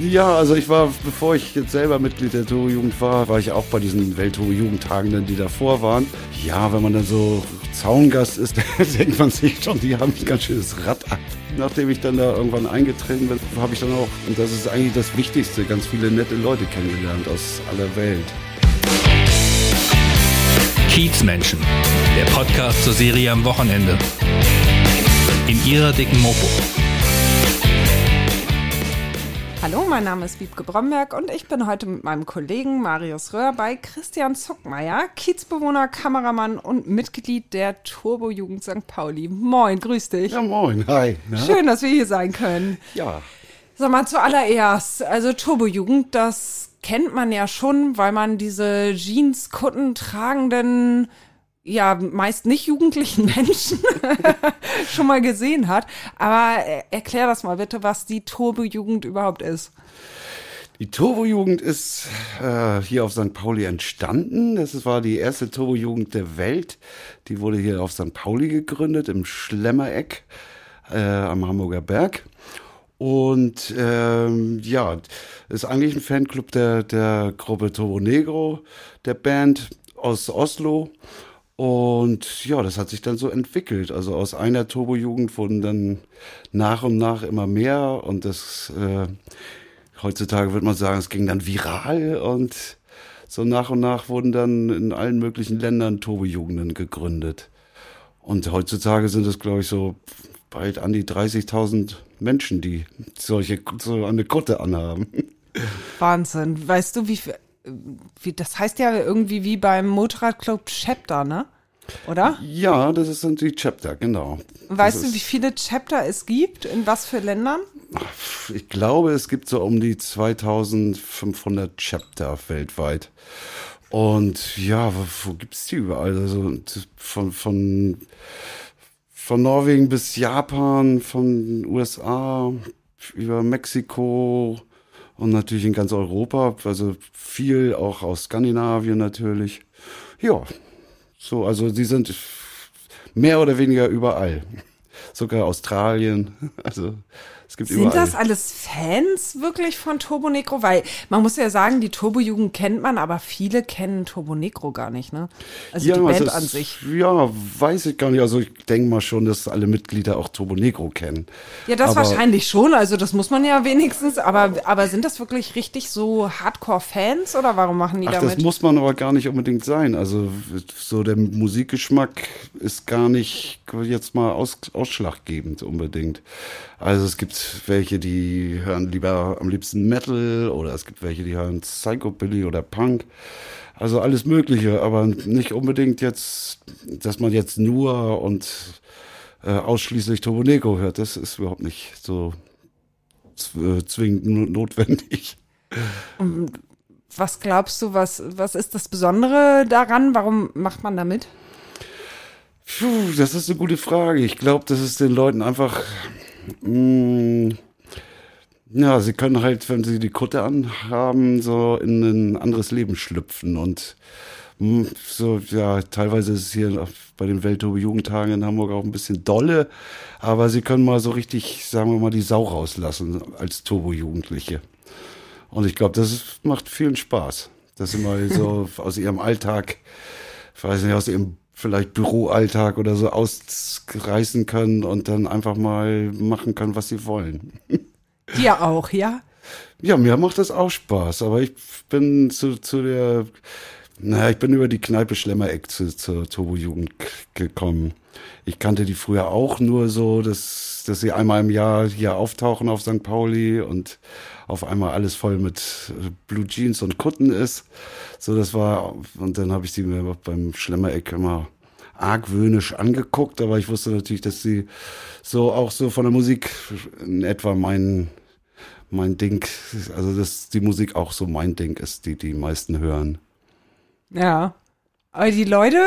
Ja, also ich war, bevor ich jetzt selber Mitglied der Turbo-Jugend war, war ich auch bei diesen Welt-Turbo-Jugendtagen, die davor waren. Ja, wenn man dann so Zaungast ist, denkt man sich schon, die haben ein ganz schönes Rad ab. Nachdem ich dann da irgendwann eingetreten bin, habe ich dann auch, und das ist eigentlich das Wichtigste, ganz viele nette Leute kennengelernt aus aller Welt. Kiezmenschen, der Podcast zur Serie am Wochenende. In ihrer dicken Mopo. Hallo, mein Name ist Wiebke Bromberg und ich bin heute mit meinem Kollegen Marius Röhr bei Christian Zuckmeier, Kiezbewohner, Kameramann und Mitglied der Turbo-Jugend St. Pauli. Moin, grüß dich. Ja, moin, hi. Na? Schön, dass wir hier sein können. Ja. Sag mal zuallererst, also Turbo-Jugend, das kennt man ja schon, weil man diese Jeans-Kutten tragenden ja meist nicht jugendlichen Menschen schon mal gesehen hat. Aber erklär das mal bitte, was die Turbo-Jugend überhaupt ist. Die Turbo-Jugend ist äh, hier auf St. Pauli entstanden. Das war die erste Turbo-Jugend der Welt. Die wurde hier auf St. Pauli gegründet, im Schlemmereck äh, am Hamburger Berg. Und ähm, ja, ist eigentlich ein Fanclub der, der Gruppe Turbo Negro, der Band aus Oslo. Und ja, das hat sich dann so entwickelt. Also aus einer Turbo-Jugend wurden dann nach und nach immer mehr und das äh, heutzutage würde man sagen, es ging dann viral und so nach und nach wurden dann in allen möglichen Ländern Turbo-Jugenden gegründet. Und heutzutage sind es, glaube ich, so bald an die 30.000 Menschen, die solche so eine Kutte anhaben. Wahnsinn. Weißt du, wie viel, wie, das heißt ja irgendwie wie beim Motorradclub Chapter, ne? Oder? Ja, das sind die Chapter, genau. Weißt das du, wie viele Chapter es gibt? In was für Ländern? Ich glaube, es gibt so um die 2500 Chapter weltweit. Und ja, wo, wo gibt's die überall? Also von, von, von Norwegen bis Japan, von USA über Mexiko, und natürlich in ganz Europa, also viel auch aus Skandinavien natürlich. Ja, so, also sie sind mehr oder weniger überall. Sogar Australien, also es gibt Sind überall. das alles Fans wirklich von Turbo Negro? Weil man muss ja sagen, die Turbo-Jugend kennt man, aber viele kennen Turbo Negro gar nicht, ne? Also ja, die Band also an sich. Ja, weiß ich gar nicht. Also ich denke mal schon, dass alle Mitglieder auch Turbo Negro kennen. Ja, das aber- wahrscheinlich schon. Also das muss man ja wenigstens. Aber, aber sind das wirklich richtig so Hardcore-Fans oder warum machen die Ach, das damit? muss man aber gar nicht unbedingt sein. Also so der Musikgeschmack ist gar nicht jetzt mal aus, ausschlaggebend unbedingt. Also es gibt welche, die hören lieber am liebsten Metal oder es gibt welche, die hören Psychobilly oder Punk. Also alles Mögliche, aber nicht unbedingt jetzt, dass man jetzt nur und äh, ausschließlich Turbo Negro hört. Das ist überhaupt nicht so zw- zwingend no- notwendig. Was glaubst du, was, was ist das Besondere daran? Warum macht man damit? Puh, das ist eine gute Frage. Ich glaube, das ist den Leuten einfach. Mh, ja, sie können halt, wenn sie die Kutte anhaben, so in ein anderes Leben schlüpfen. Und mh, so, ja, teilweise ist es hier bei den Weltturbo-Jugendtagen in Hamburg auch ein bisschen dolle. Aber sie können mal so richtig, sagen wir mal, die Sau rauslassen als Turbo-Jugendliche. Und ich glaube, das ist, macht vielen Spaß, dass sie mal so aus ihrem Alltag, ich weiß nicht, aus ihrem vielleicht Büroalltag oder so ausreißen können und dann einfach mal machen können, was sie wollen. Dir auch, ja? Ja, mir macht das auch Spaß, aber ich bin zu, zu der, naja, ich bin über die Kneipe Schlemmereck zu, zur Turbo-Jugend gekommen. Ich kannte die früher auch nur so, dass, dass sie einmal im Jahr hier auftauchen auf St. Pauli und auf einmal alles voll mit äh, Blue Jeans und Kutten ist. So, das war, und dann habe ich sie mir beim Schlemmereck immer argwöhnisch angeguckt, aber ich wusste natürlich, dass sie so auch so von der Musik in etwa mein, mein Ding, also dass die Musik auch so mein Ding ist, die die meisten hören. Ja. Aber die Leute,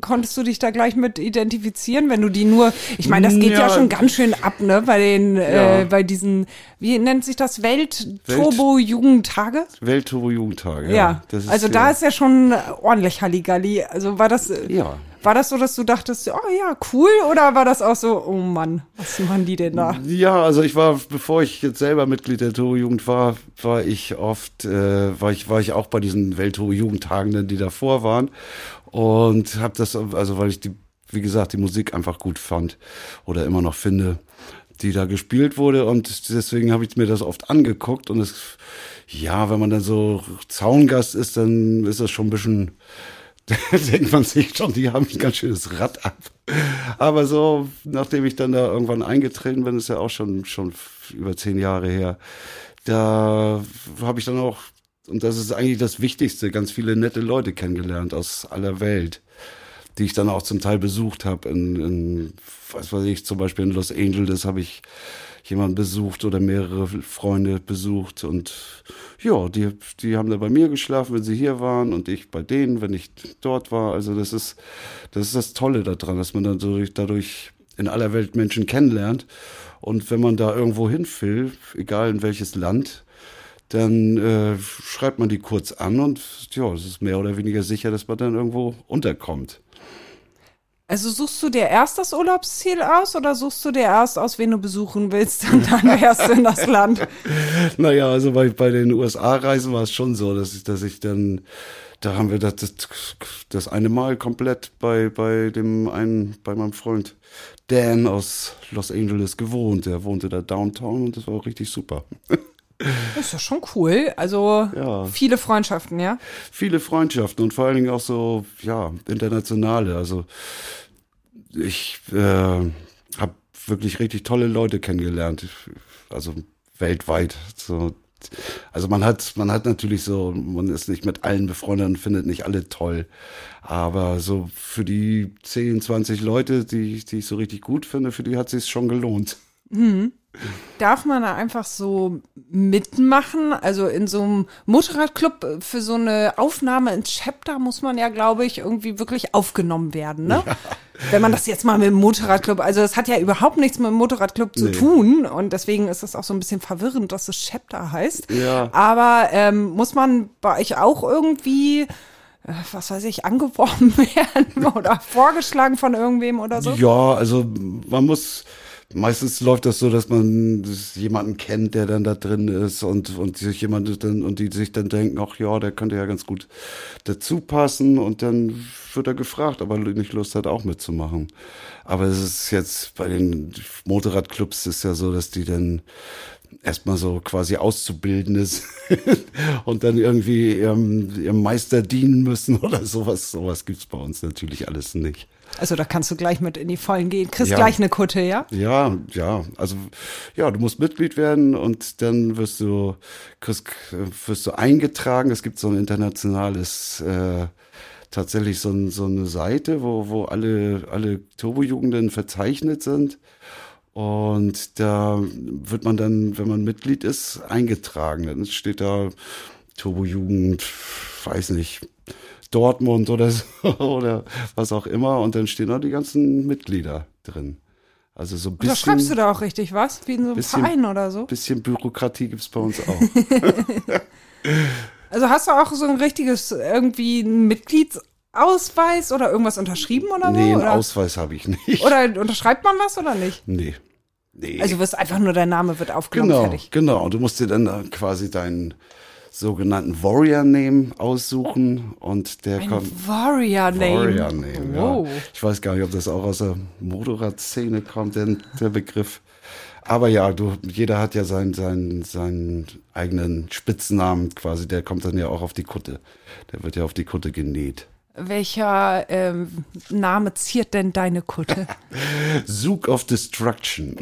konntest du dich da gleich mit identifizieren, wenn du die nur, ich meine, das geht ja, Ja. schon ganz schön ab, ne, bei den, Ja. äh, bei diesen, wie nennt sich das, Welt-Turbo-Jugendtage? Weltturbo-Jugendtage. Ja, ist also ja, da ist ja schon ordentlich Halligalli. Also war das, äh, Ja, War das so, dass du dachtest, oh ja, cool, oder war das auch so, oh Mann, was machen die denn da? Ja, also ich war, bevor ich jetzt selber Mitglied der Togo-Jugend war, war ich oft, äh, war ich, war ich auch bei diesen Welt-Togo-Jugendtagenden, die davor waren. Und habe das, also weil ich die, wie gesagt, die Musik einfach gut fand oder immer noch finde, die da gespielt wurde. Und deswegen habe ich mir das oft angeguckt. Und es, ja, wenn man dann so Zaungast ist, dann ist das schon ein bisschen denkt man sich schon, die haben ein ganz schönes Rad ab. Aber so, nachdem ich dann da irgendwann eingetreten bin, ist ja auch schon, schon über zehn Jahre her, da habe ich dann auch, und das ist eigentlich das Wichtigste, ganz viele nette Leute kennengelernt aus aller Welt, die ich dann auch zum Teil besucht habe. In, in, was weiß ich, zum Beispiel in Los Angeles habe ich jemanden besucht oder mehrere Freunde besucht und ja, die, die haben da bei mir geschlafen, wenn sie hier waren und ich bei denen, wenn ich dort war. Also das ist, das ist das Tolle daran, dass man dann dadurch, dadurch in aller Welt Menschen kennenlernt. Und wenn man da irgendwo hin will, egal in welches Land, dann äh, schreibt man die kurz an und ja, es ist mehr oder weniger sicher, dass man dann irgendwo unterkommt. Also suchst du dir erst das Urlaubsziel aus oder suchst du dir erst aus, wen du besuchen willst und dann fährst du in das Land? Naja, also bei, bei den USA-Reisen war es schon so, dass ich, dass ich dann, da haben wir das, das, das eine Mal komplett bei, bei dem einen, bei meinem Freund Dan aus Los Angeles gewohnt. Der wohnte da downtown und das war auch richtig super. Das ist ja schon cool. Also ja. viele Freundschaften, ja? Viele Freundschaften und vor allen Dingen auch so, ja, internationale. Also ich äh, habe wirklich richtig tolle Leute kennengelernt. Also weltweit. So, also man hat, man hat natürlich so, man ist nicht mit allen befreundet und findet nicht alle toll. Aber so für die 10, 20 Leute, die, die ich so richtig gut finde, für die hat es sich schon gelohnt. Mhm. Darf man da einfach so mitmachen? Also in so einem Motorradclub für so eine Aufnahme ins Chapter muss man ja, glaube ich, irgendwie wirklich aufgenommen werden, ne? Ja. Wenn man das jetzt mal mit dem Motorradclub, also das hat ja überhaupt nichts mit dem Motorradclub zu nee. tun und deswegen ist es auch so ein bisschen verwirrend, dass es Chapter heißt. Ja. Aber ähm, muss man bei euch auch irgendwie äh, was weiß ich, angeworben werden oder vorgeschlagen von irgendwem oder so? Ja, also man muss, meistens läuft das so, dass man jemanden kennt, der dann da drin ist und, und sich jemand dann, und die sich dann denken, ach ja, der könnte ja ganz gut dazu passen und dann wird er gefragt, ob er nicht Lust hat, auch mitzumachen. Aber es ist jetzt bei den Motorradclubs ist ja so, dass die dann erstmal so quasi Auszubildendes und dann irgendwie ihrem, ihrem Meister dienen müssen oder sowas. Sowas gibt's bei uns natürlich alles nicht. Also da kannst du gleich mit in die Vollen gehen. Kriegst ja. gleich eine Kutte, ja? Ja, ja. Also ja, du musst Mitglied werden und dann wirst du, kriegst, wirst du eingetragen. Es gibt so ein internationales äh, tatsächlich so, so eine Seite, wo, wo alle, alle Turbojugenden verzeichnet sind. Und da wird man dann, wenn man Mitglied ist, eingetragen. Dann steht da Turbojugend, weiß nicht, Dortmund oder so oder was auch immer. Und dann stehen da die ganzen Mitglieder drin. Also so ein bisschen. Da schreibst du da auch richtig was? Wie in so einem bisschen, Verein oder so? Bisschen Bürokratie gibt's bei uns auch. also hast du auch so ein richtiges irgendwie Mitgliedsausweis oder irgendwas unterschrieben oder so? Nee, einen oder? Ausweis habe ich nicht. Oder unterschreibt man was oder nicht? Nee. Nee. Also wirst einfach nur dein Name wird aufgenommen, genau, fertig. Genau, du musst dir dann quasi deinen sogenannten Warrior Name aussuchen und der Ein kommt. Warrior Name. Warrior Name, wow. ja. Ich weiß gar nicht, ob das auch aus der Motorradszene kommt, denn der Begriff. Aber ja, du, jeder hat ja seinen, seinen, seinen eigenen Spitznamen quasi, der kommt dann ja auch auf die Kutte. Der wird ja auf die Kutte genäht. Welcher ähm, Name ziert denn deine Kutte? Zug of Destruction.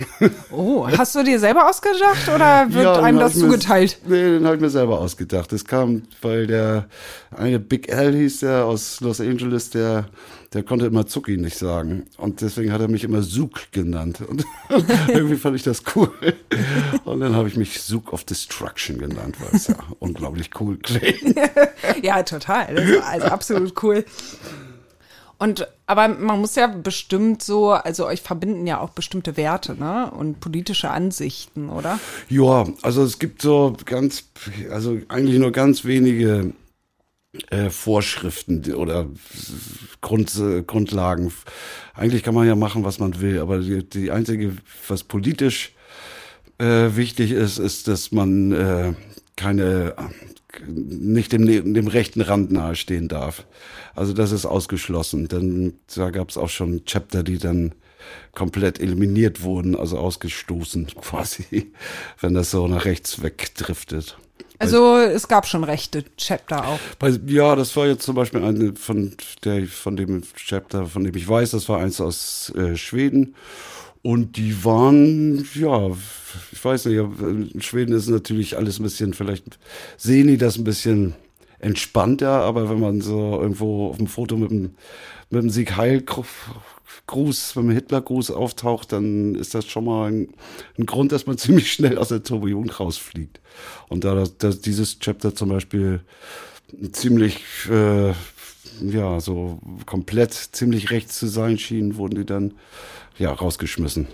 Oh, hast du dir selber ausgedacht oder wird ja, einem das zugeteilt? Mir, nee, den habe ich mir selber ausgedacht. Das kam, weil der eine Big L hieß der aus Los Angeles, der der konnte immer Zucki nicht sagen. Und deswegen hat er mich immer Suk genannt. Und irgendwie fand ich das cool. Und dann habe ich mich Suk of Destruction genannt, weil es ja unglaublich cool klingt. ja, total. Also absolut cool. Und aber man muss ja bestimmt so, also euch verbinden ja auch bestimmte Werte, ne? Und politische Ansichten, oder? Ja, also es gibt so ganz, also eigentlich nur ganz wenige äh, Vorschriften oder Grund, Grundlagen. Eigentlich kann man ja machen, was man will, aber die, die einzige, was politisch äh, wichtig ist, ist, dass man äh, keine nicht dem, dem rechten Rand nahestehen darf. Also das ist ausgeschlossen, denn da gab es auch schon Chapter, die dann komplett eliminiert wurden, also ausgestoßen quasi, wenn das so nach rechts wegdriftet. Also es gab schon rechte Chapter auch. Ja, das war jetzt zum Beispiel eine von der von dem Chapter, von dem ich weiß, das war eins aus äh, Schweden. Und die waren, ja, ich weiß nicht, in Schweden ist natürlich alles ein bisschen, vielleicht sehen die das ein bisschen entspannter, aber wenn man so irgendwo auf dem Foto mit dem, mit dem Sieg Heil Gruß, wenn man Hitlergruß auftaucht, dann ist das schon mal ein, ein Grund, dass man ziemlich schnell aus der Turbo-Jugend rausfliegt. Und da das, das, dieses Chapter zum Beispiel ziemlich, äh, ja, so komplett ziemlich rechts zu sein schien, wurden die dann, ja, rausgeschmissen.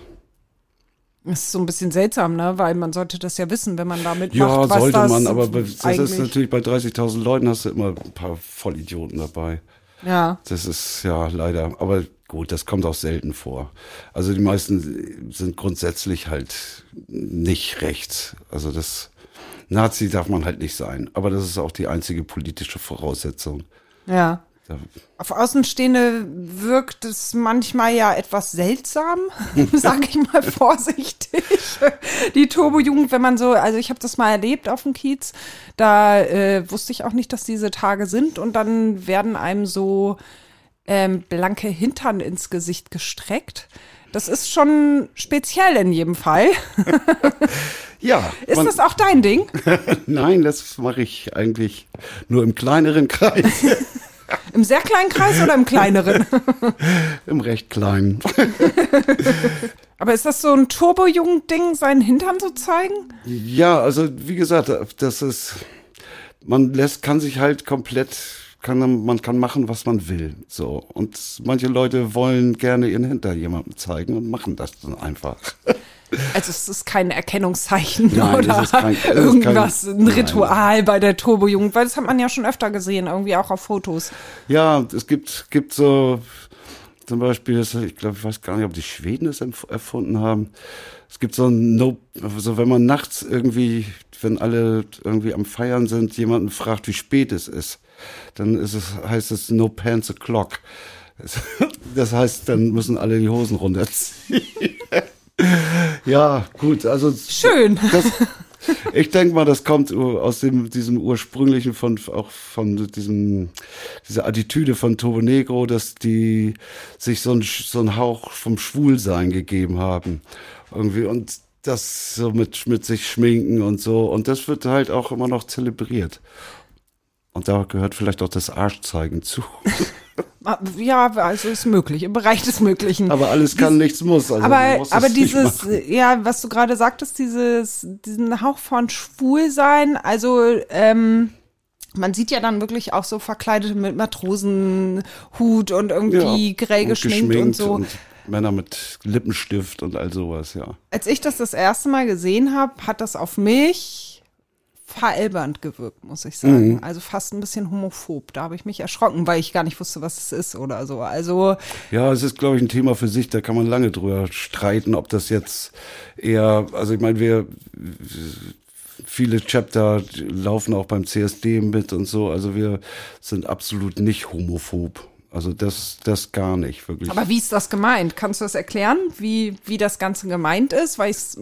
Das ist so ein bisschen seltsam, ne? Weil man sollte das ja wissen, wenn man damit ja, macht, was sollte man, aber das ist natürlich bei 30.000 Leuten hast du immer ein paar Vollidioten dabei. Ja. Das ist ja leider, aber gut, das kommt auch selten vor. Also die meisten sind grundsätzlich halt nicht rechts. Also das Nazi darf man halt nicht sein. Aber das ist auch die einzige politische Voraussetzung. Ja. Auf Außenstehende wirkt es manchmal ja etwas seltsam, sage ich mal vorsichtig. Die Turbo-Jugend, wenn man so, also ich habe das mal erlebt auf dem Kiez, da äh, wusste ich auch nicht, dass diese Tage sind und dann werden einem so ähm, blanke Hintern ins Gesicht gestreckt. Das ist schon speziell in jedem Fall. ja. Ist das auch dein Ding? Nein, das mache ich eigentlich nur im kleineren Kreis, Im sehr kleinen Kreis oder im kleineren? im recht kleinen. Aber ist das so ein Turbo-Jugend-Ding, seinen Hintern zu zeigen? Ja, also wie gesagt, das ist, man lässt, kann sich halt komplett, kann, man kann machen, was man will. So. Und manche Leute wollen gerne ihren Hinter jemandem zeigen und machen das dann einfach. Also es ist kein Erkennungszeichen Nein, oder kein- irgendwas, kein- ein nein. Ritual bei der Turbo-Jugend, weil das hat man ja schon öfter gesehen, irgendwie auch auf Fotos. Ja, es gibt, gibt so, zum Beispiel, ich glaube, ich weiß gar nicht, ob die Schweden es erfunden haben. Es gibt so ein No, also wenn man nachts irgendwie, wenn alle irgendwie am Feiern sind, jemanden fragt, wie spät es ist, dann ist es, heißt es No Pants O'Clock. Das heißt, dann müssen alle die Hosen runterziehen. Ja, gut, also. Schön. Das, ich denke mal, das kommt aus dem, diesem ursprünglichen von, auch von diesem, dieser Attitüde von Turbo Negro, dass die sich so ein, so ein Hauch vom Schwulsein gegeben haben. Irgendwie und das so mit, mit sich schminken und so. Und das wird halt auch immer noch zelebriert. Und da gehört vielleicht auch das Arschzeigen zu. Ja, also ist möglich, im Bereich des Möglichen. Aber alles kann, nichts muss. Also Aber, muss aber dieses, ja, was du gerade sagtest, dieses, diesen Hauch von Schwulsein, also ähm, man sieht ja dann wirklich auch so verkleidet mit Matrosenhut und irgendwie grell und geschminkt, und so. Und Männer mit Lippenstift und all sowas, ja. Als ich das das erste Mal gesehen habe, hat das auf mich veralbernd gewirkt, muss ich sagen. Mhm. Also fast ein bisschen homophob. Da habe ich mich erschrocken, weil ich gar nicht wusste, was es ist oder so. Also Ja, es ist, glaube ich, ein Thema für sich, da kann man lange drüber streiten, ob das jetzt eher, also ich meine, wir, viele Chapter laufen auch beim CSD mit und so, also wir sind absolut nicht homophob. Also das, das gar nicht, wirklich. Aber wie ist das gemeint? Kannst du das erklären, wie, wie das Ganze gemeint ist? Weil ich es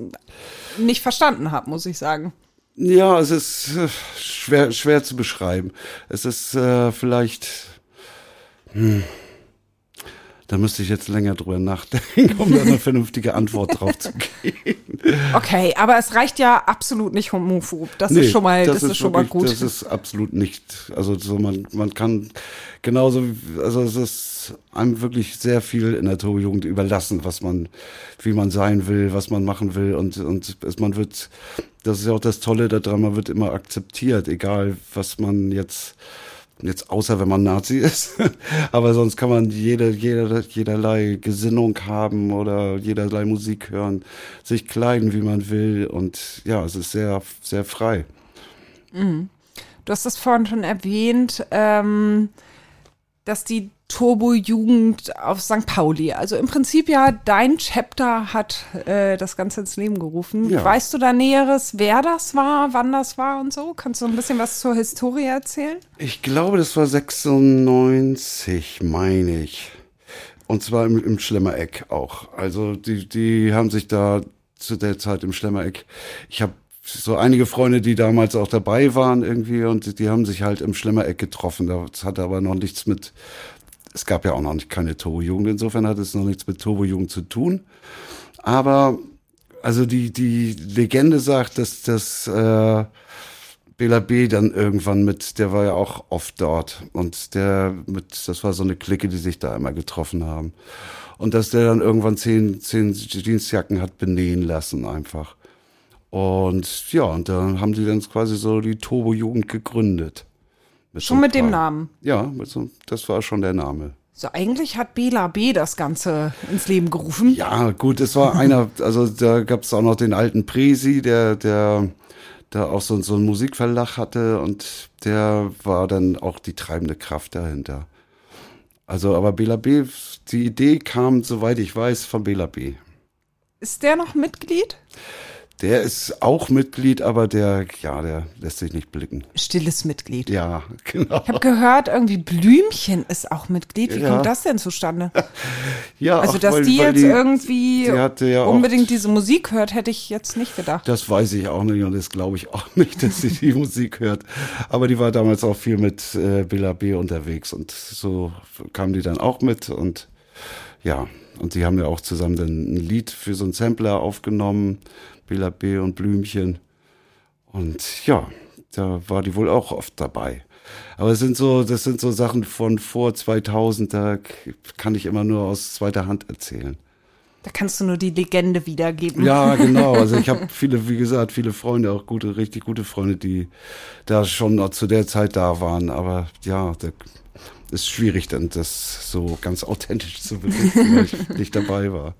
nicht verstanden habe, muss ich sagen. Ja, es ist äh, schwer, schwer zu beschreiben. Es ist äh, vielleicht, hm, da müsste ich jetzt länger drüber nachdenken, um da eine vernünftige Antwort drauf zu geben. Okay, aber es reicht ja absolut nicht homophob. Das Nee, ist schon mal, das, ist, schon mal wirklich- gut. Das ist absolut nicht, also so man, man kann genauso, also es ist einem wirklich sehr viel in der Turbo-Jugend überlassen, was man, wie man sein will, was man machen will und, und es, man wird, das ist ja auch das Tolle daran, man wird immer akzeptiert, egal was man jetzt, jetzt außer wenn man Nazi ist, aber sonst kann man jede, jeder, jederlei Gesinnung haben oder jederlei Musik hören, sich kleiden, wie man will. Und ja, es ist sehr, sehr frei. du hast das vorhin schon erwähnt, ähm, dass die Turbo-Jugend auf St. Pauli, also im Prinzip ja dein Chapter hat äh, das Ganze ins Leben gerufen. Ja. Weißt du da Näheres, wer das war, wann das war und so? Kannst du ein bisschen was zur Historie erzählen? Ich glaube, das war 96, meine ich. Und zwar im, im Schlemmereck auch. Also die, die haben sich da zu der Zeit im Schlemmereck, ich habe so einige Freunde, die damals auch dabei waren irgendwie und die, haben sich halt im Schlemmereck getroffen. Das hatte aber noch nichts mit, es gab ja auch noch nicht keine Turbo-Jugend, insofern hat es noch nichts mit Turbo-Jugend zu tun. Aber also die, die Legende sagt, dass das äh, Bela B dann irgendwann mit, der war ja auch oft dort und der mit, das war so eine Clique, die sich da immer getroffen haben. Und dass der dann irgendwann zehn, zehn Jeansjacken hat benähen lassen einfach. Und ja, und da haben die dann quasi so die Turbo-Jugend gegründet. Schon so ein mit dem Namen. Ja, mit so, das war schon der Name. So, eigentlich hat Bela B. das Ganze ins Leben gerufen. Ja, gut, es war einer, also da gab es auch noch den alten Presi, der, der da auch so, so einen Musikverlag hatte und der war dann auch die treibende Kraft dahinter. Also, aber Bela B, die Idee kam, soweit ich weiß, von Bela B. Ist der noch Mitglied? Der ist auch Mitglied, aber der, ja, der lässt sich nicht blicken. Stilles Mitglied. Ja, genau. Ich habe gehört, irgendwie Blümchen ist auch Mitglied. Wie Ja. kommt das denn zustande? Ja, Also, ach, dass weil- die weil jetzt irgendwie die ja unbedingt diese Musik hört, hätte ich jetzt nicht gedacht. Das weiß ich auch nicht und das glaube ich auch nicht, dass sie die Musik hört. Aber die war damals auch viel mit äh, Bela B unterwegs und so kamen die dann auch mit und ja, und die haben ja auch zusammen dann ein Lied für so einen Sampler aufgenommen, Bela B und Blümchen. Und ja, da war die wohl auch oft dabei. Aber es sind so, das sind so Sachen von vor 2000, da kann ich immer nur aus zweiter Hand erzählen. Da kannst du nur die Legende wiedergeben. Ja, genau. Also ich habe viele, wie gesagt, viele Freunde, auch gute, richtig gute Freunde, die da schon noch zu der Zeit da waren. Aber ja, da ist schwierig, dann das so ganz authentisch zu berichten, weil ich nicht dabei war.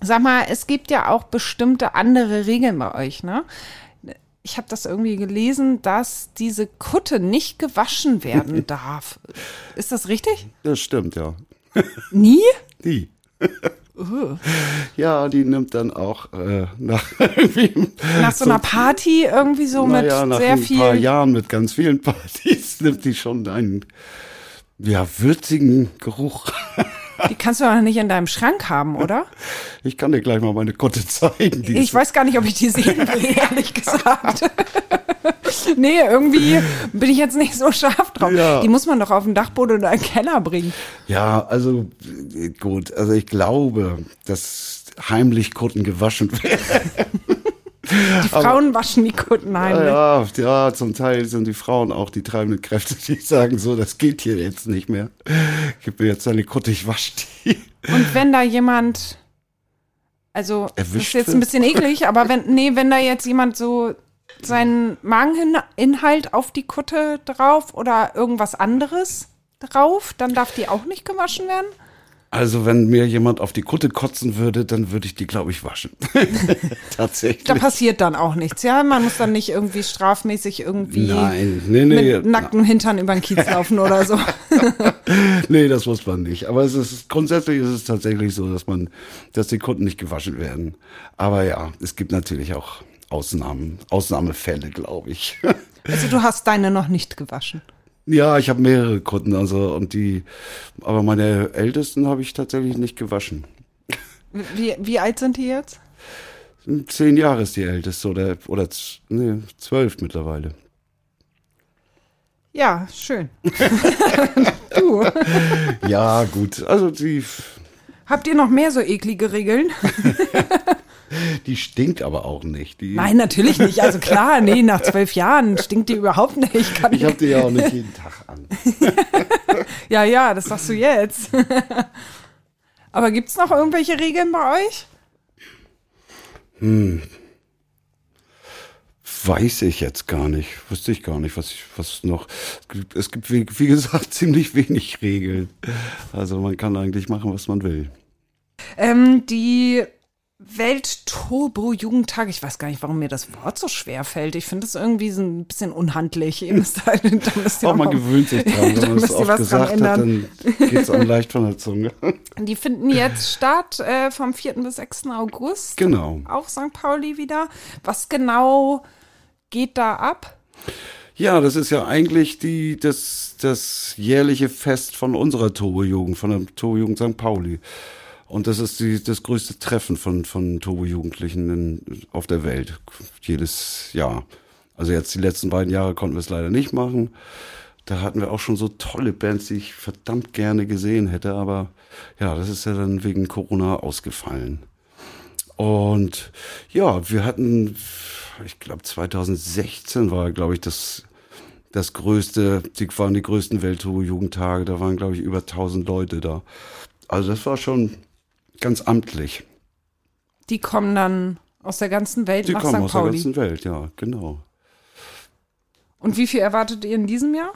Sag mal, es gibt ja auch bestimmte andere Regeln bei euch, ne? Ich habe das irgendwie gelesen, dass diese Kutte nicht gewaschen werden darf. Ist das richtig? Das stimmt, ja. Nie? Die. Ja, die nimmt dann auch äh, nach Nach so einer Party irgendwie so mit naja, nach sehr ein paar viel. Jahren mit ganz vielen Partys nimmt die schon einen ja, würzigen Geruch. Die kannst du doch nicht in deinem Schrank haben, oder? Ich kann dir gleich mal meine Kutte zeigen. Die Ich weiß gar nicht, ob ich die sehen will, ehrlich gesagt. nee, irgendwie bin ich jetzt nicht so scharf drauf. Ja. Die muss man doch auf den Dachboden oder einen Keller bringen. Ja, also gut, also ich glaube, dass heimlich Kutten gewaschen werden. Die Frauen waschen die Kutten heimlich. Ja, ja, zum Teil sind die Frauen auch die treibenden Kräfte, die sagen so, das geht hier jetzt nicht mehr. Gib mir jetzt deine Kutte, ich wasche die. Und wenn da jemand, also das ist Erwischt jetzt ein bisschen eklig, aber wenn, nee, wenn da jetzt jemand so seinen Mageninhalt auf die Kutte drauf oder irgendwas anderes drauf, dann darf die auch nicht gewaschen werden? Also wenn mir jemand auf die Kutte kotzen würde, dann würde ich die, glaube ich, waschen. Tatsächlich. Da passiert dann auch nichts, ja? Man muss dann nicht irgendwie strafmäßig irgendwie Nein, nee, nee. mit nacktem Hintern über den Kiez laufen oder so. Nee, das muss man nicht. Aber es ist grundsätzlich ist es tatsächlich so, dass man, dass die Kunden nicht gewaschen werden. Aber ja, es gibt natürlich auch Ausnahmen, Ausnahmefälle, glaube ich. Also du hast deine noch nicht gewaschen. Ja, ich habe mehrere Kunden, also und die, aber meine ältesten habe ich tatsächlich nicht gewaschen. Wie, wie alt sind die jetzt? Zehn Jahre ist die älteste oder oder nee, zwölf mittlerweile. Ja, schön. du. Ja, gut. Also die, Habt ihr noch mehr so eklige Regeln? die stinkt aber auch nicht. Die, Nein, natürlich nicht. Also klar, nee, nach zwölf Jahren stinkt die überhaupt nicht. Kann ich habe die ja auch nicht jeden Tag an. ja, ja, das sagst du jetzt. Aber gibt's noch irgendwelche Regeln bei euch? Weiß ich jetzt gar nicht. Wüsste ich gar nicht, was ich, was noch. Es gibt, es gibt wie, wie gesagt, ziemlich wenig Regeln. Also man kann eigentlich machen, was man will. Ähm, die Welt-Turbo-Jugendtag. Ich weiß gar nicht, warum mir das Wort so schwer fällt. Ich finde das irgendwie so ein bisschen unhandlich. Ihr müsst da, da müsst ihr Auch man gewöhnt sich dran, da wenn man es müsst ihr oft was dran gesagt hat, dann geht es einem leicht von der Zunge. Die finden jetzt statt äh, vom 4. bis 6. August. Genau. Auf St. Pauli wieder. Was genau geht da ab? Ja, das ist ja eigentlich die, das, das jährliche Fest von unserer Turbo-Jugend, von der Turbo-Jugend St. Pauli. Und das ist die, das größte Treffen von, von Turbo-Jugendlichen auf der Welt. Jedes Jahr. Also jetzt die letzten beiden Jahre konnten wir es leider nicht machen. Da hatten wir auch schon so tolle Bands, die ich verdammt gerne gesehen hätte. Aber ja, das ist ja dann wegen Corona ausgefallen. Und ja, wir hatten, ich glaube 2016 war, glaube ich, das das größte, die waren die größten Welttour-Jugendtage, da waren, glaube ich, über 1000 Leute da. Also das war schon ganz amtlich. Die kommen dann aus der ganzen Welt Die nach kommen St. aus der Pauli. ganzen Welt, ja, genau. Und wie viel erwartet ihr in diesem Jahr?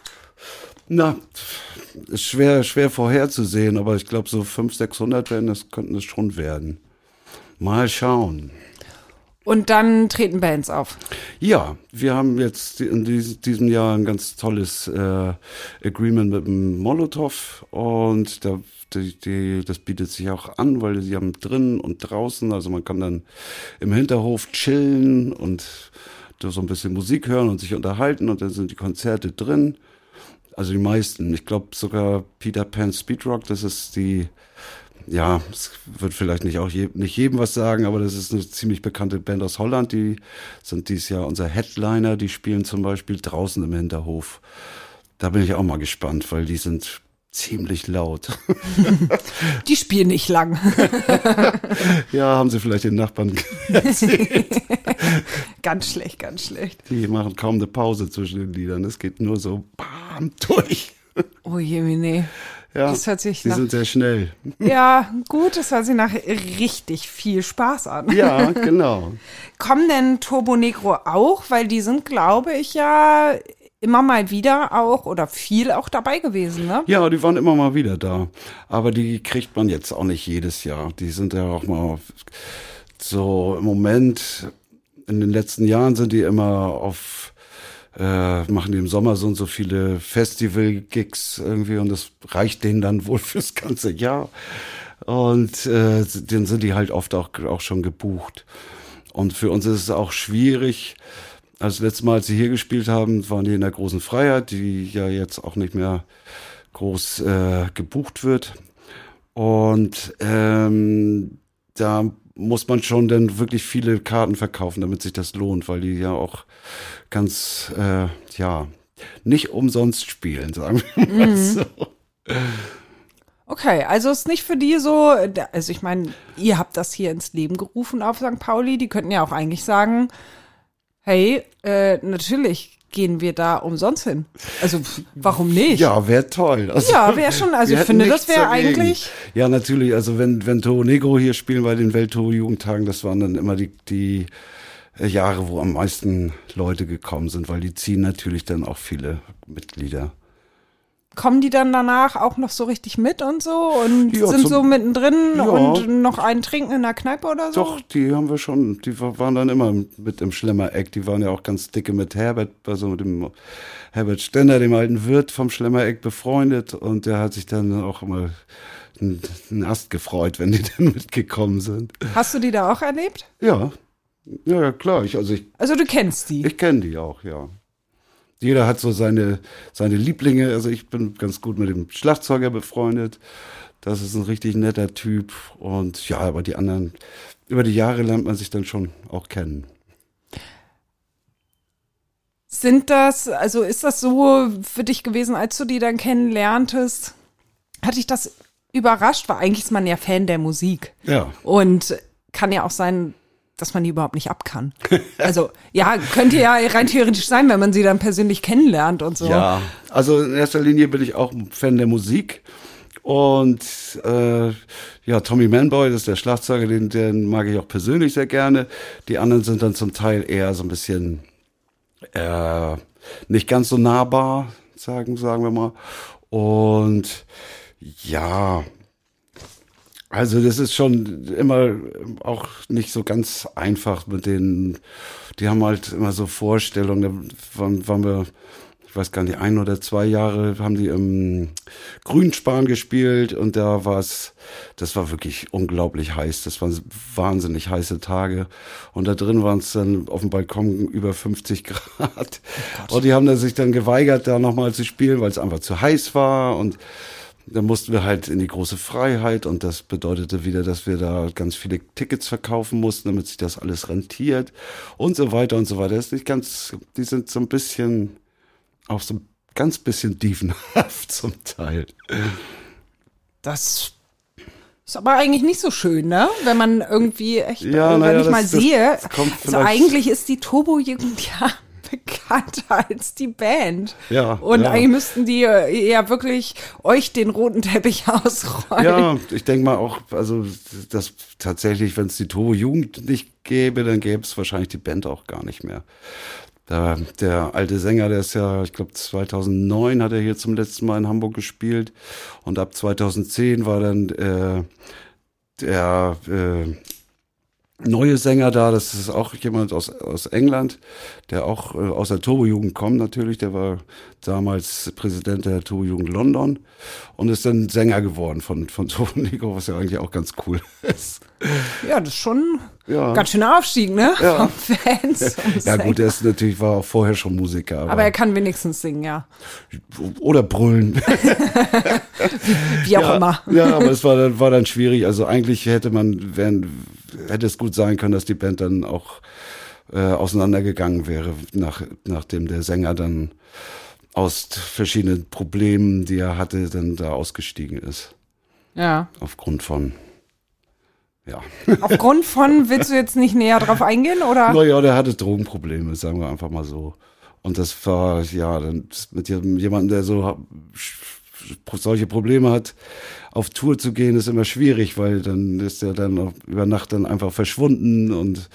Na, ist schwer, schwer vorherzusehen, aber ich glaube, so 500, 600 werden, das könnten es schon werden. Mal schauen. Und dann treten Bands auf. Ja, wir haben jetzt in dies- diesem Jahr ein ganz tolles äh, Agreement mit dem Molotow und da, die, die, das bietet sich auch an, weil sie haben drin und draußen, also man kann dann im Hinterhof chillen und da so ein bisschen Musik hören und sich unterhalten und dann sind die Konzerte drin. Also die meisten. Ich glaube sogar Peter Pan Speedrock, das ist die, ja, es wird vielleicht nicht auch je, nicht jedem was sagen, aber das ist eine ziemlich bekannte Band aus Holland. Die sind dieses Jahr unser Headliner. Die spielen zum Beispiel draußen im Hinterhof. Da bin ich auch mal gespannt, weil die sind ziemlich laut. Die spielen nicht lang. ja, haben sie vielleicht den Nachbarn. ganz schlecht, ganz schlecht. Die machen kaum eine Pause zwischen den Liedern. Es geht nur so bam durch. Oh je, nee. Ja, Das hört sich die nach- sind sehr schnell. Ja, gut, das hört sich nach richtig viel Spaß an. Ja, genau. Kommen denn Turbo Negro auch? Weil die sind, glaube ich, ja immer mal wieder auch oder viel auch dabei gewesen, ne? Ja, die waren immer mal wieder da. Aber die kriegt man jetzt auch nicht jedes Jahr. Die sind ja auch mal so im Moment, in den letzten Jahren sind die immer auf, äh, machen die im Sommer so und so viele Festival-Gigs irgendwie und das reicht denen dann wohl fürs ganze Jahr. Und äh, dann sind die halt oft auch, auch schon gebucht. Und für uns ist es auch schwierig. Also letztes Mal, als sie hier gespielt haben, waren die in der großen Freiheit, die ja jetzt auch nicht mehr groß äh, gebucht wird. Und ähm, da muss man schon dann wirklich viele Karten verkaufen, damit sich das lohnt, weil die ja auch ganz, äh, ja, nicht umsonst spielen, sagen wir mal so. Okay, also ist nicht für die so, also ich meine, ihr habt das hier ins Leben gerufen auf St. Pauli, die könnten ja auch eigentlich sagen, hey, äh, natürlich gehen wir da umsonst hin. Also warum nicht? Ja, wäre toll. Also, Ja, wäre schon, also ich finde, das wäre eigentlich, Ja, natürlich. Also wenn, wenn Toro Negro hier spielen bei den Welttoro-Jugendtagen, das waren dann immer die, die äh, Jahre, wo am meisten Leute gekommen sind, weil die ziehen natürlich dann auch viele Mitglieder. Kommen die dann danach auch noch so richtig mit und so und Ja, sind zum- so mittendrin Ja. und noch einen trinken in der Kneipe oder so? Doch, die haben wir schon, die wa- waren dann immer mit im Schlemmereck. Die waren ja auch ganz dicke mit Herbert, also mit dem Herbert Stender, dem alten Wirt vom Schlemmereck befreundet. Und der hat sich dann auch immer einen Ast gefreut, wenn die dann mitgekommen sind. Hast du die da auch erlebt? Ja, ja, ja klar. Ich, also ich, Also du kennst die. ich kenne die auch, ja. Jeder hat so seine, seine Lieblinge. Also ich bin ganz gut mit dem Schlagzeuger befreundet. Das ist ein richtig netter Typ. Und ja, aber die anderen, über die Jahre lernt man sich dann schon auch kennen. Sind das, also ist das so für dich gewesen, als du die dann kennenlerntest? Hat dich das überrascht? Weil eigentlich ist man ja Fan der Musik. Ja. Und kann ja auch sein, dass man die überhaupt nicht ab kann. Also, ja, könnte ja rein theoretisch sein, wenn man sie dann persönlich kennenlernt und so. Ja, also in erster Linie bin ich auch Fan der Musik. Und äh, ja, Tommy Manboy, das ist der Schlagzeuger, den, den mag ich auch persönlich sehr gerne. Die anderen sind dann zum Teil eher so ein bisschen äh, nicht ganz so nahbar, sagen, sagen wir mal. Und ja, Also das ist schon immer auch nicht so ganz einfach mit denen. Die haben halt immer so Vorstellungen. Da waren, wir, ich weiß gar nicht, ein oder zwei Jahre haben die im Grünspan gespielt und da war es, das war wirklich unglaublich heiß. Das waren wahnsinnig heiße Tage. Und da drin waren es dann auf dem Balkon über 50 Grad. Oh und die haben dann sich dann geweigert, da nochmal zu spielen, weil es einfach zu heiß war und dann mussten wir halt in die große Freiheit und das bedeutete wieder, dass wir da ganz viele Tickets verkaufen mussten, damit sich das alles rentiert und so weiter und so weiter. Das ist nicht ganz, die sind so ein bisschen, auch so ein ganz bisschen dievenhaft zum Teil. Das ist aber eigentlich nicht so schön, ne? Wenn man irgendwie echt, Ja, wenn naja, ich das- mal das sehe. Also eigentlich ist die Turbo-Jugend ja bekannter als die Band. Ja, Und ja. eigentlich müssten die äh, ja wirklich euch den roten Teppich ausrollen. Ja, ich denke mal auch, also das tatsächlich, wenn es die Turbo Jugend nicht gäbe, dann gäbe es wahrscheinlich die Band auch gar nicht mehr. Da, der alte Sänger, der ist ja, ich glaube 2009 hat er hier zum letzten Mal in Hamburg gespielt und ab 2010 war dann äh, der äh, neue Sänger da, das ist auch jemand aus, aus England, der auch äh, aus der Turbo-Jugend kommt natürlich, der war damals Präsident der Turbo-Jugend London und ist dann Sänger geworden von, von Turbo Nico, was ja eigentlich auch ganz cool ist. Ja, das ist schon Ja. ganz schöner Aufstieg, ne? Ja. Von Fans. Ja gut, er ist natürlich, war auch vorher schon Musiker, aber, aber er kann wenigstens singen, ja. oder brüllen. Wie auch ja, immer. Ja, aber es war, dann- war dann schwierig. Also eigentlich hätte man, wären, hätte es gut sein können, dass die Band dann auch äh, auseinandergegangen wäre, nach, nachdem der Sänger dann aus verschiedenen Problemen, die er hatte, dann da ausgestiegen ist. Ja. Aufgrund von, ja. Aufgrund von, willst du jetzt nicht näher drauf eingehen, oder? Naja, der hatte Drogenprobleme, sagen wir einfach mal so. Und das war, ja, dann mit jemandem, der so solche Probleme hat, auf Tour zu gehen, ist immer schwierig, weil dann ist er dann auch über Nacht dann einfach verschwunden und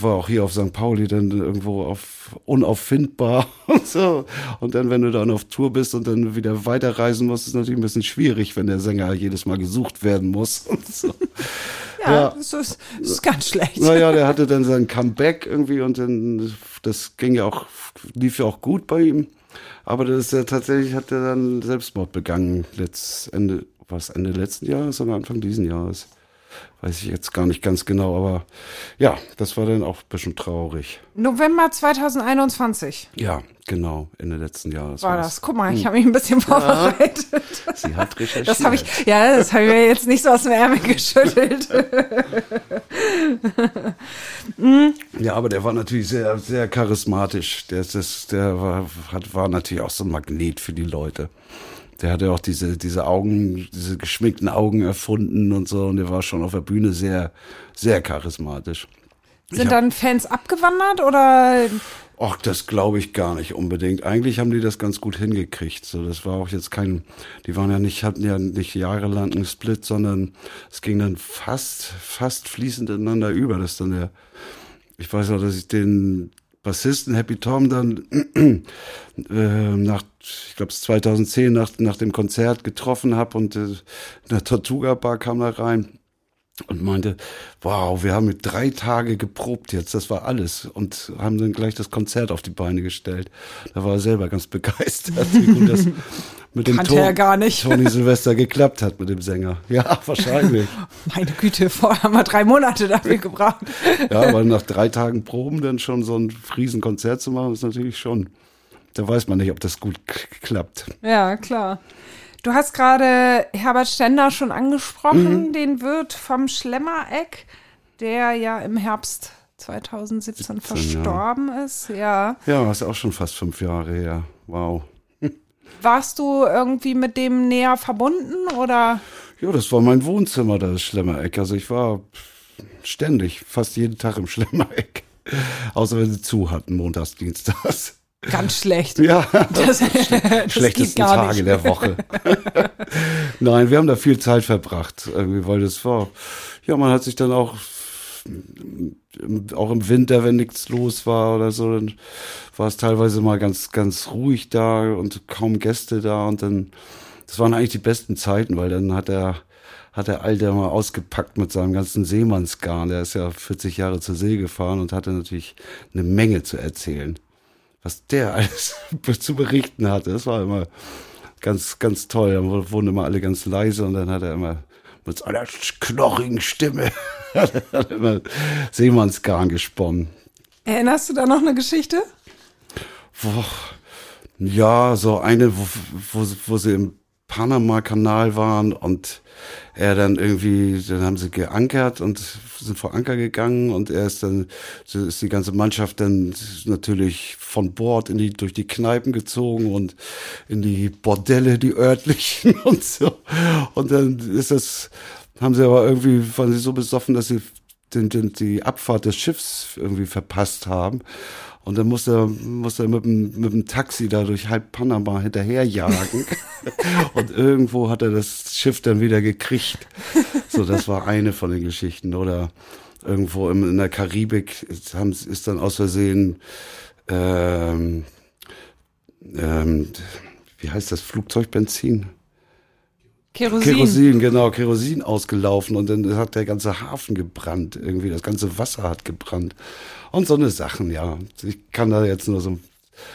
war auch hier auf St. Pauli dann irgendwo auf unauffindbar und so. Und dann, wenn du dann auf Tour bist und dann wieder weiterreisen musst, ist natürlich ein bisschen schwierig, wenn der Sänger jedes Mal gesucht werden muss und so. Ja, ja. Das, ist, das ist ganz schlecht. Naja, der hatte dann sein Comeback irgendwie und dann, das ging ja auch, lief ja auch gut bei ihm. Aber das ist ja tatsächlich, hat er dann Selbstmord begangen, letzt, Ende, was, Ende letzten Jahres oder Anfang diesen Jahres? Weiß ich jetzt gar nicht ganz genau, aber ja, das war dann auch ein bisschen traurig. November 2021 Ja, genau, Ende letzten Jahres. war das. Guck mal, ich habe mich ein bisschen vorbereitet. Sie hat recherchiert. Das habe ich, ja, das habe ich mir jetzt nicht so aus dem Ärmel geschüttelt. Ja, aber der war natürlich sehr, sehr charismatisch. Der, ist das, der war, hat, war natürlich auch so ein Magnet für die Leute. Der hatte auch diese, diese Augen, diese geschminkten Augen erfunden und so. Und der war schon auf der Bühne sehr, sehr charismatisch. Sind dann Fans abgewandert oder? Ach, das glaube ich gar nicht unbedingt. Eigentlich haben die das ganz gut hingekriegt. So, das war auch jetzt kein, die waren ja nicht, hatten ja nicht jahrelang einen Split, sondern es ging dann fast, fast fließend ineinander über. Das dann der, ich weiß noch, dass ich den Bassisten Happy Tom dann äh, nach, ich glaube 2010 nach, nach dem Konzert getroffen habe und äh, in der Tortuga Bar kam da rein und meinte, wow, wir haben mit drei Tage geprobt jetzt, das war alles und haben dann gleich das Konzert auf die Beine gestellt. Da war er selber ganz begeistert, wie gut das mit dem er gar nicht. Toni Silvester geklappt hat mit dem Sänger. Ja, wahrscheinlich. Meine Güte, vorher haben wir drei Monate dafür gebraucht. Ja, aber nach drei Tagen Proben dann schon so ein Riesenkonzert zu machen, ist natürlich schon, da weiß man nicht, ob das gut klappt. Ja, klar. Du hast gerade Herbert Stender schon angesprochen, den Wirt vom Schlemmereck, der ja im Herbst 2017 17, verstorben ist. Ja. Ja, das ist auch schon fast fünf Jahre her. Wow. Warst du irgendwie mit dem näher verbunden oder? Ja, das war mein Wohnzimmer, das Schlemmereck. Also ich war ständig, fast jeden Tag im Schlemmereck. Außer wenn sie zu hatten, montags, dienstags. Ganz schlecht. Ja, Das, das schlechtesten Tage der Woche. Nein, wir haben da viel Zeit verbracht, irgendwie, weil das war, ja, man hat sich dann auch, im- auch im Winter, wenn nichts los war oder so, dann war es teilweise mal ganz, ganz ruhig da und kaum Gäste da und dann, das waren eigentlich die besten Zeiten, weil dann hat er, hat der Alte mal ausgepackt mit seinem ganzen Seemannsgarn. Der ist ja 40 Jahre zur See gefahren und hatte natürlich eine Menge zu erzählen. Was der alles zu berichten hatte, das war immer ganz, ganz toll. Da wurden immer alle ganz leise und dann hat er immer mit seiner knochigen Stimme hat er immer Seemannsgarn gesponnen. Erinnerst du da noch eine Geschichte? Boah, ja, so eine, wo, wo, wo sie im Panama-Kanal waren und er dann irgendwie, dann haben sie geankert und sind vor Anker gegangen und er ist dann, so ist die ganze Mannschaft dann natürlich von Bord in die, durch die Kneipen gezogen und in die Bordelle, die örtlichen und so. Und dann ist das, haben sie aber irgendwie, waren sie so besoffen, dass sie den, den, die Abfahrt des Schiffs irgendwie verpasst haben. Und dann musste er, musste er mit, dem, mit dem Taxi da durch halb Panama hinterherjagen. und irgendwo hat er das Schiff dann wieder gekriegt. So, das war eine von den Geschichten. Oder irgendwo in, in der Karibik ist, haben, ist dann aus Versehen, ähm, ähm, wie heißt das, Flugzeugbenzin? Kerosin. Kerosin, genau, Kerosin ausgelaufen und dann hat der ganze Hafen gebrannt, irgendwie, das ganze Wasser hat gebrannt. Und so eine Sachen, ja. Ich kann da jetzt nur so,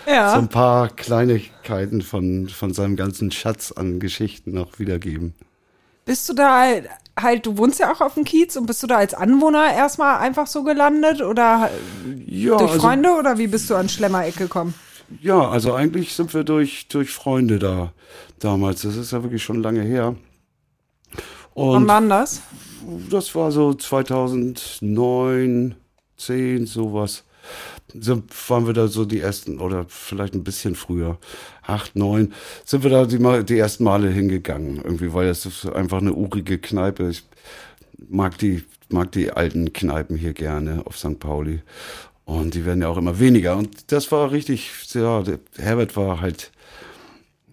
Ja. so ein paar Kleinigkeiten von, von seinem ganzen Schatz an Geschichten noch wiedergeben. Bist du da halt, halt, du wohnst ja auch auf dem Kiez und bist du da als Anwohner erstmal einfach so gelandet oder Ja, durch also, Freunde oder wie bist du an Schlemmereck gekommen? ja, also eigentlich sind wir durch, durch Freunde da damals. Das ist ja wirklich schon lange her. Wann Und war denn das? das war so 2009, 10, sowas. So waren wir da so die ersten, oder vielleicht ein bisschen früher, acht, neun, sind wir da die, mal- die ersten Male hingegangen. Irgendwie, weil das ist einfach eine urige Kneipe. Ich mag die, mag die alten Kneipen hier gerne auf St. Pauli. Und die werden ja auch immer weniger. Und das war richtig, ja, Herbert war halt,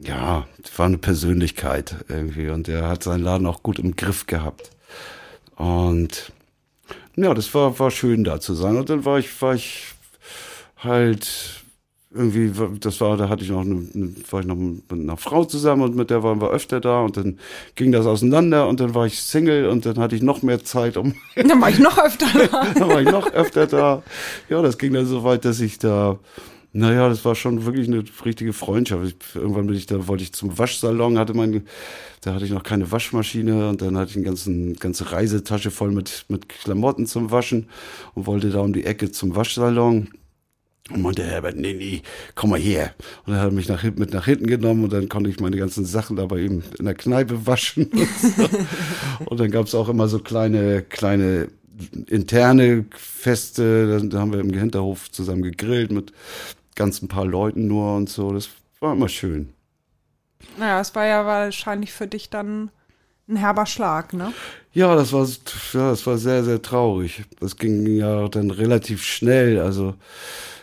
ja, war eine Persönlichkeit irgendwie. Und er hat seinen Laden auch gut im Griff gehabt. Und ja, das war, war schön da zu sein. Und dann war ich, war ich halt irgendwie, das war, da hatte ich noch eine, war ich noch mit einer Frau zusammen und mit der waren wir öfter da und dann ging das auseinander und dann war ich Single und dann hatte ich noch mehr Zeit, um Dann war ich noch öfter da. dann war ich noch öfter da. Ja, das ging dann so weit, dass ich da, naja, das war schon wirklich eine richtige Freundschaft. Ich, irgendwann bin ich da, wollte ich zum Waschsalon, hatte mein, da hatte ich noch keine Waschmaschine und dann hatte ich eine ganzen, ganze Reisetasche voll mit, mit Klamotten zum Waschen und wollte da um die Ecke zum Waschsalon. Und meinte Herbert, nee, nee, komm mal her. Und dann hat er mich nach, hinten- mit nach hinten genommen und dann konnte ich meine ganzen Sachen da bei ihm in der Kneipe waschen. Und, so. und dann gab es auch immer so kleine, kleine interne Feste. Da, da haben wir im Hinterhof zusammen gegrillt mit ganz ein paar Leuten nur und so. Das war immer schön. Naja, es war ja wahrscheinlich für dich dann ein herber Schlag, ne? Ja, das war, ja, das war sehr, sehr traurig. Das ging ja dann relativ schnell. Also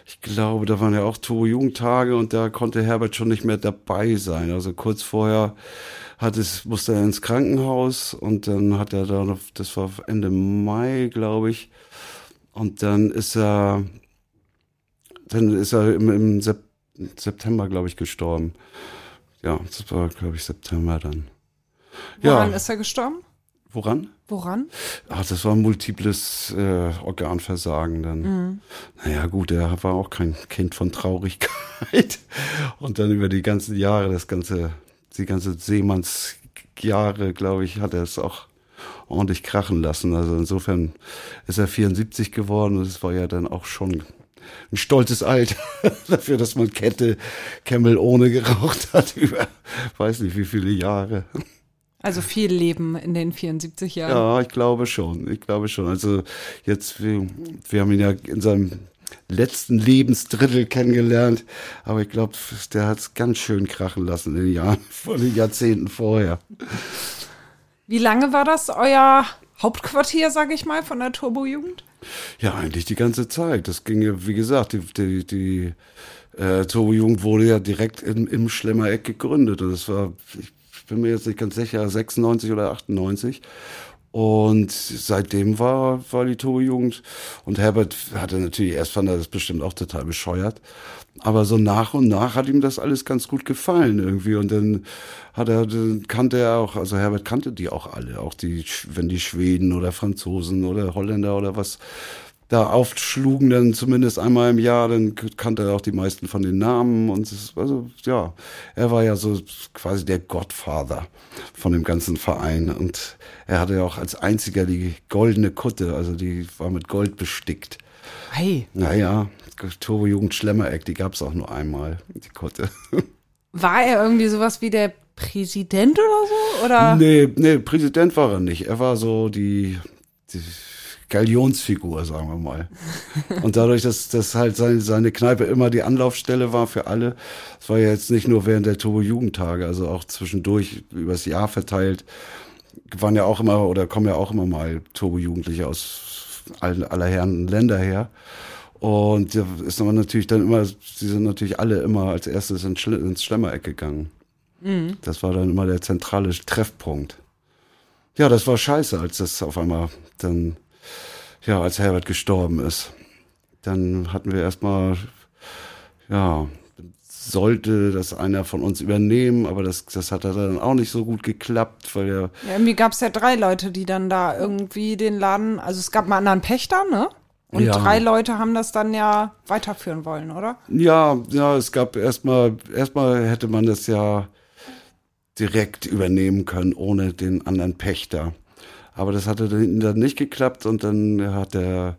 ich glaube, da waren ja auch Tore Jugendtage und da konnte Herbert schon nicht mehr dabei sein. Also kurz vorher hat es, musste er ins Krankenhaus und dann hat er da noch, das war Ende Mai, glaube ich. Und dann ist er, dann ist er im, im Sep September, glaube ich, gestorben. Ja, das war, glaube ich, September dann. Woran ja, ist er gestorben? woran? Woran? Ach, das war multiples äh, Organversagen dann. Naja, gut, er war auch kein Kind von Traurigkeit. Und dann über die ganzen Jahre, das ganze, die ganze Seemannsjahre, glaube ich, hat er es auch ordentlich krachen lassen. Also insofern ist er 74 geworden und es war ja dann auch schon ein stolzes Alter dafür, dass man Kette Camel ohne geraucht hat über weiß nicht wie viele Jahre. Also viel Leben in den 74 Jahren. Ja, ich glaube schon. Ich glaube schon. Also jetzt, wir, wir haben ihn ja in seinem letzten Lebensdrittel kennengelernt, aber ich glaube, der hat es ganz schön krachen lassen in den Jahren, vor den Jahrzehnten vorher. Wie lange war das euer Hauptquartier, sage ich mal, von der Turbojugend? Ja, eigentlich die ganze Zeit. Das ging ja, wie gesagt, die, die, die äh, Turbo-Jugend wurde ja direkt im, im Schlemmereck gegründet. Und das war, ich bin mir jetzt nicht ganz sicher, 96 oder 98. Und seitdem war, war die Tobe-Jugend. Und Herbert hatte natürlich, erst fand er das bestimmt auch total bescheuert. Aber so nach und nach hat ihm das alles ganz gut gefallen irgendwie. Und dann hat er, dann kannte er auch, also Herbert kannte die auch alle. Auch die, wenn die Schweden oder Franzosen oder Holländer oder was da aufschlugen, dann zumindest einmal im Jahr, dann kannte er auch die meisten von den Namen und es, also ja, er war ja so quasi der Godfather von dem ganzen Verein und er hatte ja auch als einziger die goldene Kutte, also die war mit Gold bestickt. Hey. Naja, Turbo Jugend Schlemmereck, die gab es auch nur einmal, die Kutte. War er irgendwie sowas wie der Präsident oder so? Oder? Nee, nee, Präsident war er nicht. Er war so die, die Galionsfigur, sagen wir mal. Und dadurch, dass das halt seine, seine Kneipe immer die Anlaufstelle war für alle, es war ja jetzt nicht nur während der Turbo-Jugendtage, also auch zwischendurch übers Jahr verteilt, waren ja auch immer oder kommen ja auch immer mal Turbo-Jugendliche aus allen, aller Herren Länder her. Und da ist man natürlich dann immer, sie sind natürlich alle immer als erstes ins, Schle ins Schlemmereck gegangen. Mhm. Das war dann immer der zentrale Treffpunkt. Ja, das war scheiße, als das auf einmal dann ja, als Herbert gestorben ist. Dann hatten wir erstmal, ja, sollte das einer von uns übernehmen, aber das, das hat dann auch nicht so gut geklappt, weil er. Ja, irgendwie gab es ja drei Leute, die dann da irgendwie den Laden, also es gab mal einen anderen Pächter, ne? Und ja. drei Leute haben das dann ja weiterführen wollen, oder? Ja, ja, es gab erstmal, erstmal hätte man das ja direkt übernehmen können, ohne den anderen Pächter. Aber das hatte dann nicht geklappt und dann hat der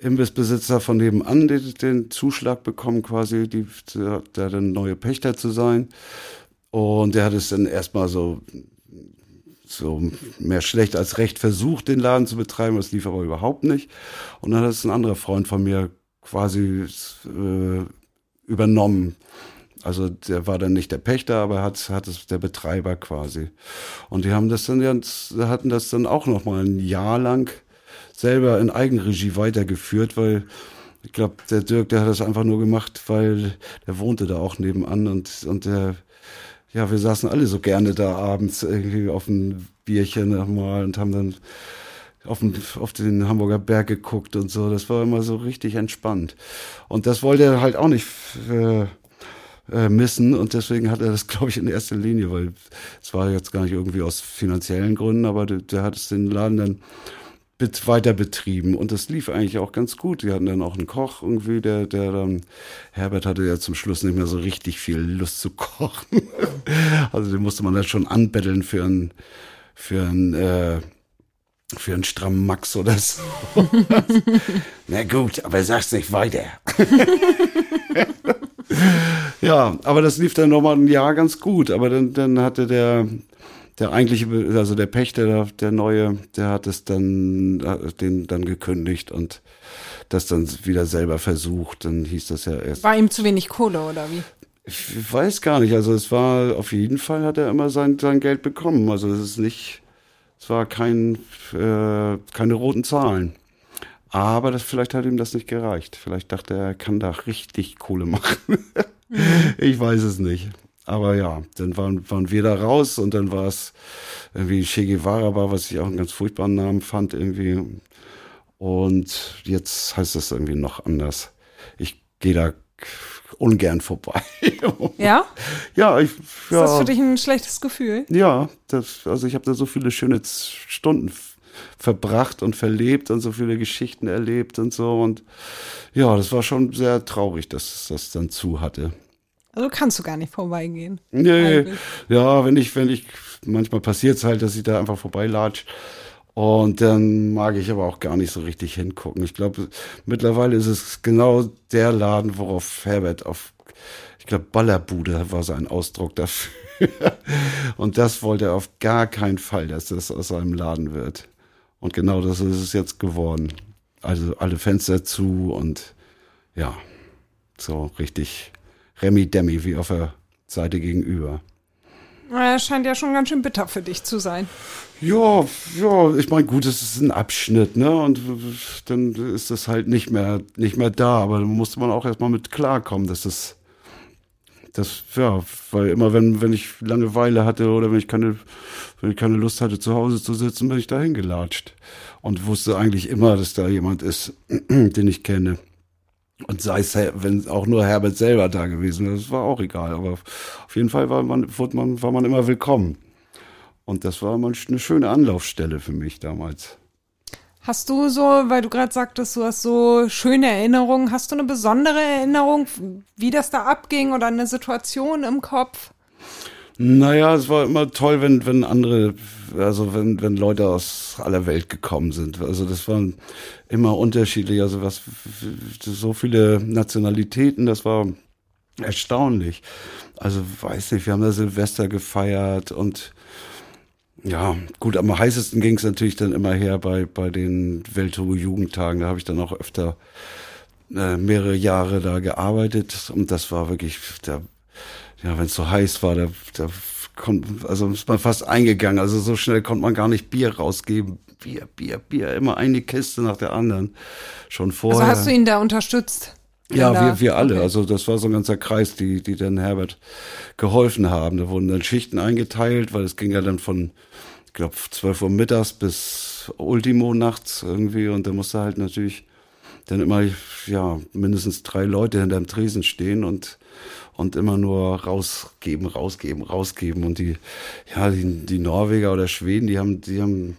Imbissbesitzer von nebenan den, den Zuschlag bekommen, quasi, die, der, dann neue Pächter zu sein. Und der hat es dann erstmal so, so mehr schlecht als recht versucht, den Laden zu betreiben. Das lief aber überhaupt nicht. Und dann hat es ein anderer Freund von mir quasi äh, übernommen. Also der war dann nicht der Pächter, aber hat, hat es der Betreiber quasi. Und die haben das dann hatten das dann auch noch mal ein Jahr lang selber in Eigenregie weitergeführt, weil ich glaube, der Dirk, der hat das einfach nur gemacht, weil der wohnte da auch nebenan und, und der, ja, wir saßen alle so gerne da abends irgendwie auf ein Bierchen nochmal und haben dann auf den, auf den Hamburger Berg geguckt und so. Das war immer so richtig entspannt. Und das wollte er halt auch nicht äh, äh, missen und deswegen hat er das, glaube ich, in erster Linie, weil es war jetzt gar nicht irgendwie aus finanziellen Gründen, aber der, der hat es den Laden dann weiter betrieben und das lief eigentlich auch ganz gut. Die hatten dann auch einen Koch irgendwie, der, der dann, Herbert hatte ja zum Schluss nicht mehr so richtig viel Lust zu kochen. also den musste man dann schon anbetteln für einen, für einen, äh, für einen strammen Max oder so. Na gut, aber sag's nicht weiter. ja, aber das lief dann nochmal ein Jahr ganz gut. Aber dann, dann hatte der, der eigentliche, also der Pächter, der, der neue, der hat es dann, den dann gekündigt und das dann wieder selber versucht. Dann hieß das ja erst. War ihm zu wenig Kohle oder wie? Ich weiß gar nicht. Also es war, auf jeden Fall hat er immer sein, sein Geld bekommen. Also es ist nicht, es war kein, äh, keine roten Zahlen. Aber das, vielleicht hat ihm das nicht gereicht. Vielleicht dachte er, er kann da richtig Kohle machen. ich weiß es nicht. Aber ja, dann waren, waren wir da raus und dann war es irgendwie Che Guevara war, was ich auch einen ganz furchtbaren Namen fand irgendwie. Und jetzt heißt es irgendwie noch anders. Ich gehe da ungern vorbei. Ja? Ja, ich. Ja, ist das für dich ein schlechtes Gefühl? Ja, das, also ich habe da so viele schöne Stunden verbracht und verlebt und so viele Geschichten erlebt und so. Und ja, das war schon sehr traurig, dass das dann zu hatte. Also kannst du gar nicht vorbeigehen. Nee, eigentlich. ja, wenn ich, wenn ich, manchmal passiert es halt, dass ich da einfach vorbeilatsch. Und dann mag ich aber auch gar nicht so richtig hingucken. Ich glaube, mittlerweile ist es genau der Laden, worauf Herbert auf, ich glaube, Ballerbude war sein Ausdruck dafür. Und das wollte er auf gar keinen Fall, dass das aus seinem Laden wird. Und genau das ist es jetzt geworden. Also alle Fenster zu und ja, so richtig Remi Demi wie auf der Seite gegenüber. Er scheint ja schon ganz schön bitter für dich zu sein. Ja, ja, ich meine, gut, es ist ein Abschnitt, ne? Und dann ist das halt nicht mehr, nicht mehr da, aber da musste man auch erstmal mit klarkommen, dass das das, ja, weil immer wenn, wenn ich Langeweile hatte oder wenn ich keine, wenn ich keine Lust hatte, zu Hause zu sitzen, bin ich dahin gelatscht. Und wusste eigentlich immer, dass da jemand ist, den ich kenne. Und sei es, wenn auch nur Herbert selber da gewesen wäre, das war auch egal. Aber auf jeden Fall war man, wurde man, war man immer willkommen. Und das war mal eine schöne Anlaufstelle für mich damals. Hast du so, weil du gerade sagtest, du hast so schöne Erinnerungen, hast du eine besondere Erinnerung, wie das da abging oder eine Situation im Kopf? Naja, es war immer toll, wenn, wenn andere, also wenn, wenn Leute aus aller Welt gekommen sind. Also das waren immer unterschiedlich. Also was, so viele Nationalitäten, das war erstaunlich. Also weiß nicht, wir haben da Silvester gefeiert und ja, gut, am heißesten ging es natürlich dann immer her bei, bei den Weltruhe-Jugendtagen. Da habe ich dann auch öfter äh, mehrere Jahre da gearbeitet und das war wirklich, da, ja, wenn es so heiß war, da, da kommt, also ist man fast eingegangen. Also so schnell konnte man gar nicht Bier rausgeben. Bier, Bier, Bier, immer eine Kiste nach der anderen. Schon vorher. Also hast du ihn da unterstützt? Ja, wir, wir alle. Okay. Also das war so ein ganzer Kreis, die, die dann Herbert geholfen haben. Da wurden dann Schichten eingeteilt, weil es ging ja dann von, ich glaube, 12 Uhr mittags bis Ultimo nachts irgendwie. Und da musste halt natürlich dann immer, ja, mindestens drei Leute hinterm Tresen stehen und, und immer nur rausgeben, rausgeben, rausgeben. Und die, ja, die, die Norweger oder Schweden, die haben, die haben,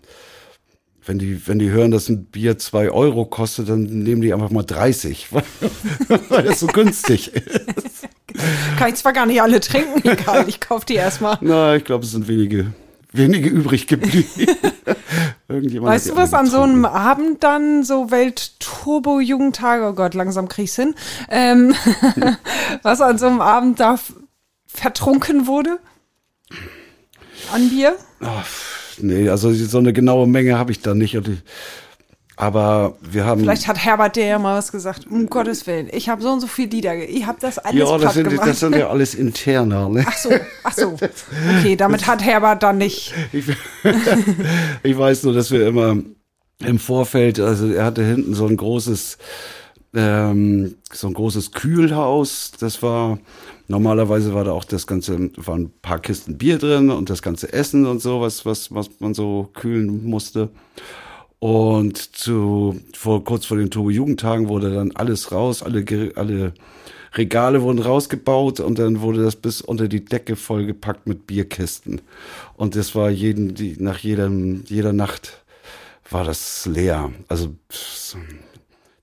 wenn die, wenn die hören, dass ein Bier zwei Euro kostet, dann nehmen die einfach mal 30, weil, weil das so günstig ist. Kann ich zwar gar nicht alle trinken, egal, ich kaufe die erstmal. Na, ich glaube, es sind wenige, wenige übrig geblieben. weißt du, was an so einem Abend dann so Welt-Turbo-Jugendtage, oh Gott, langsam krieg ich's hin, ähm, was an so einem Abend da vertrunken wurde? An Bier? Oh, nee, also so eine genaue Menge habe ich da nicht. Aber wir haben. Vielleicht hat Herbert dir ja mal was gesagt. Um Gottes Willen. Ich habe so und so viel Lieder. Ich habe das alles Ja, das sind, gemacht. das sind ja alles interner. Ne? Ach so, ach so. Okay, damit hat Herbert dann nicht. Ich, ich weiß nur, dass wir immer im Vorfeld, also er hatte hinten so ein großes, ähm, so ein großes Kühlhaus. Das war Normalerweise war da auch das ganze, waren ein paar Kisten Bier drin und das ganze Essen und so, was, was, was man so kühlen musste. Und zu, vor, kurz vor den Turbo-Jugendtagen wurde dann alles raus, alle, alle Regale wurden rausgebaut und dann wurde das bis unter die Decke vollgepackt mit Bierkisten. Und das war jeden, die, nach jedem, jeder Nacht war das leer. Also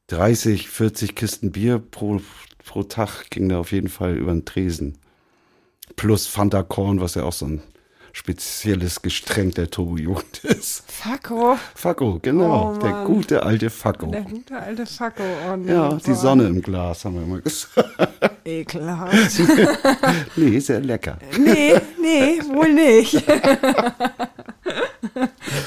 30, 40 Kisten Bier pro pro Tag ging da auf jeden Fall über den Tresen. Plus Fanta Korn, was ja auch so ein spezielles Gestränk der Turbo-Jugend ist. Fakko. Fakko, genau. Oh, der gute alte Fakko. Der gute alte Fakko. Oh, ja, die Sonne im Glas, haben wir immer gesagt. Ekelhaft. nee, sehr lecker. Nee, nee, wohl nicht.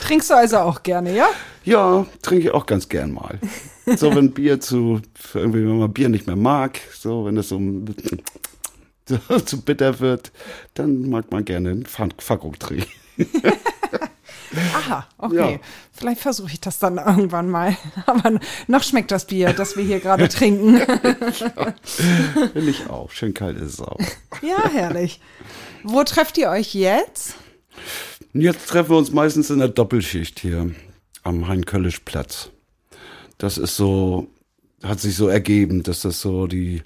Trinkst du also auch gerne, ja? Ja, trinke ich auch ganz gern mal. So, wenn Bier zu, irgendwie, wenn man Bier nicht mehr mag, so, wenn das so, so zu bitter wird, dann mag man gerne einen Fackung trinken. Aha, okay. Ja. Vielleicht versuche ich das dann irgendwann mal. Aber noch schmeckt das Bier, das wir hier gerade trinken. ja, will ich auch. Schön kalt ist es auch. Ja, herrlich. Wo trefft ihr euch jetzt? Jetzt treffen wir uns meistens in der Doppelschicht hier am Hein-Köllisch-Platz. Das ist so, hat sich so ergeben, dass das so die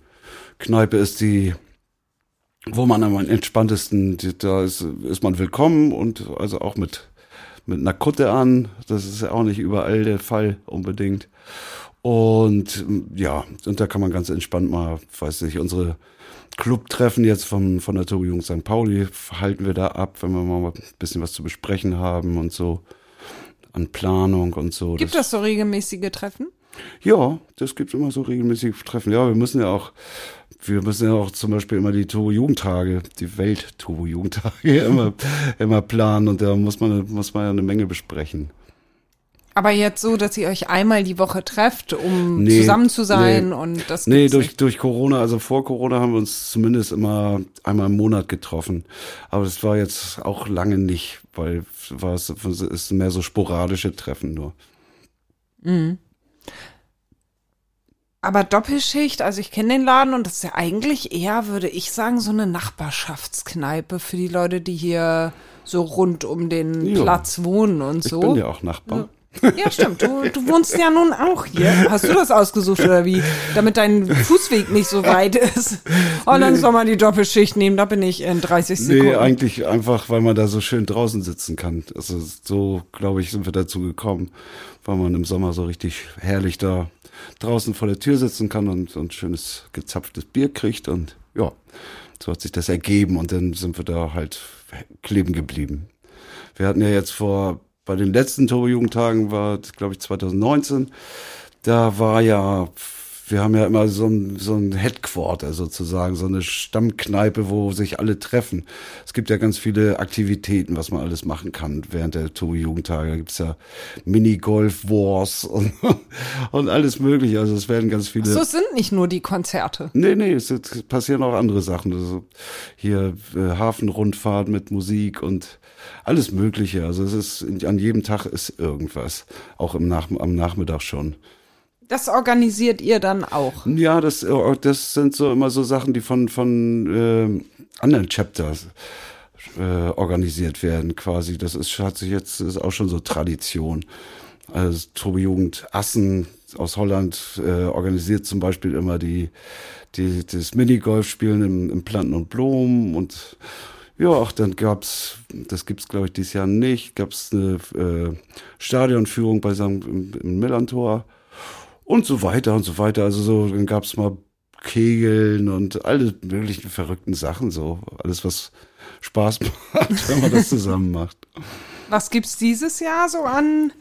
Kneipe ist, die, wo man am entspanntesten, da ist, ist man willkommen und also auch mit, mit einer Kutte an. Das ist ja auch nicht überall der Fall unbedingt. Und ja, und da kann man ganz entspannt mal, weiß nicht, unsere Clubtreffen jetzt von, von der Tobi St. Pauli halten wir da ab, wenn wir mal ein bisschen was zu besprechen haben und so an Planung und so. Gibt das, das so regelmäßige Treffen? Ja, das gibt immer so regelmäßige Treffen. Ja, wir müssen ja auch, wir müssen ja auch zum Beispiel immer die Turbo-Jugendtage, die Welt-Turbo-Jugendtage immer, immer planen und da muss man, muss man ja eine Menge besprechen. Aber jetzt so, dass ihr euch einmal die Woche trefft, um nee, zusammen zu sein nee. und das Nee, durch, durch Corona, also vor Corona haben wir uns zumindest immer einmal im Monat getroffen. Aber das war jetzt auch lange nicht, weil war es ist mehr so sporadische Treffen nur. Mhm. Aber Doppelschicht, also ich kenne den Laden und das ist ja eigentlich eher, würde ich sagen, so eine Nachbarschaftskneipe für die Leute, die hier so rund um den Jo. Platz wohnen und Ich so. bin ja auch Nachbar. Ja, stimmt. Du, du wohnst ja nun auch hier. Hast du das ausgesucht oder wie? Damit dein Fußweg nicht so weit ist. Und dann soll man die Doppelschicht nehmen. Da bin ich in 30 Nee, Sekunden. eigentlich einfach, weil man da so schön draußen sitzen kann. Also so, glaube ich, sind wir dazu gekommen, weil man im Sommer so richtig herrlich da draußen vor der Tür sitzen kann und ein schönes gezapftes Bier kriegt und ja, so hat sich das ergeben und dann sind wir da halt kleben geblieben. Wir hatten ja jetzt vor, bei den letzten Turbo-Jugendtagen war, glaube ich, 2019, da war ja, wir haben ja immer so ein, so ein Headquarter sozusagen, so eine Stammkneipe, wo sich alle treffen. Es gibt ja ganz viele Aktivitäten, was man alles machen kann während der Turbo-Jugendtage. Da gibt's ja Minigolf-Wars und, und alles mögliche. Also es werden ganz viele... So sind nicht nur die Konzerte. Nee, nee, es, es passieren auch andere Sachen. Also hier äh, Hafenrundfahrt mit Musik und alles Mögliche. Also es ist an jedem Tag ist irgendwas. Auch im Nach am Nachmittag schon. Das organisiert ihr dann auch. Ja, das, äh, das sind so immer so Sachen, die von, von äh, anderen Chapters äh, organisiert werden, quasi. Das ist, hat sich jetzt, ist auch schon so Tradition. Also Tobi Jugend Assen aus Holland äh, organisiert zum Beispiel immer die, die das Minigolf-Spielen im, im Planten und Blumen und ja, auch dann gab's, das gibt's glaube ich dieses Jahr nicht, gab's eine äh, Stadionführung bei St. im, im Millantor und so weiter und so weiter. Also so, dann gab's mal Kegeln und alle möglichen verrückten Sachen, so alles, was Spaß macht, wenn man das zusammen macht. Was gibt's dieses Jahr so an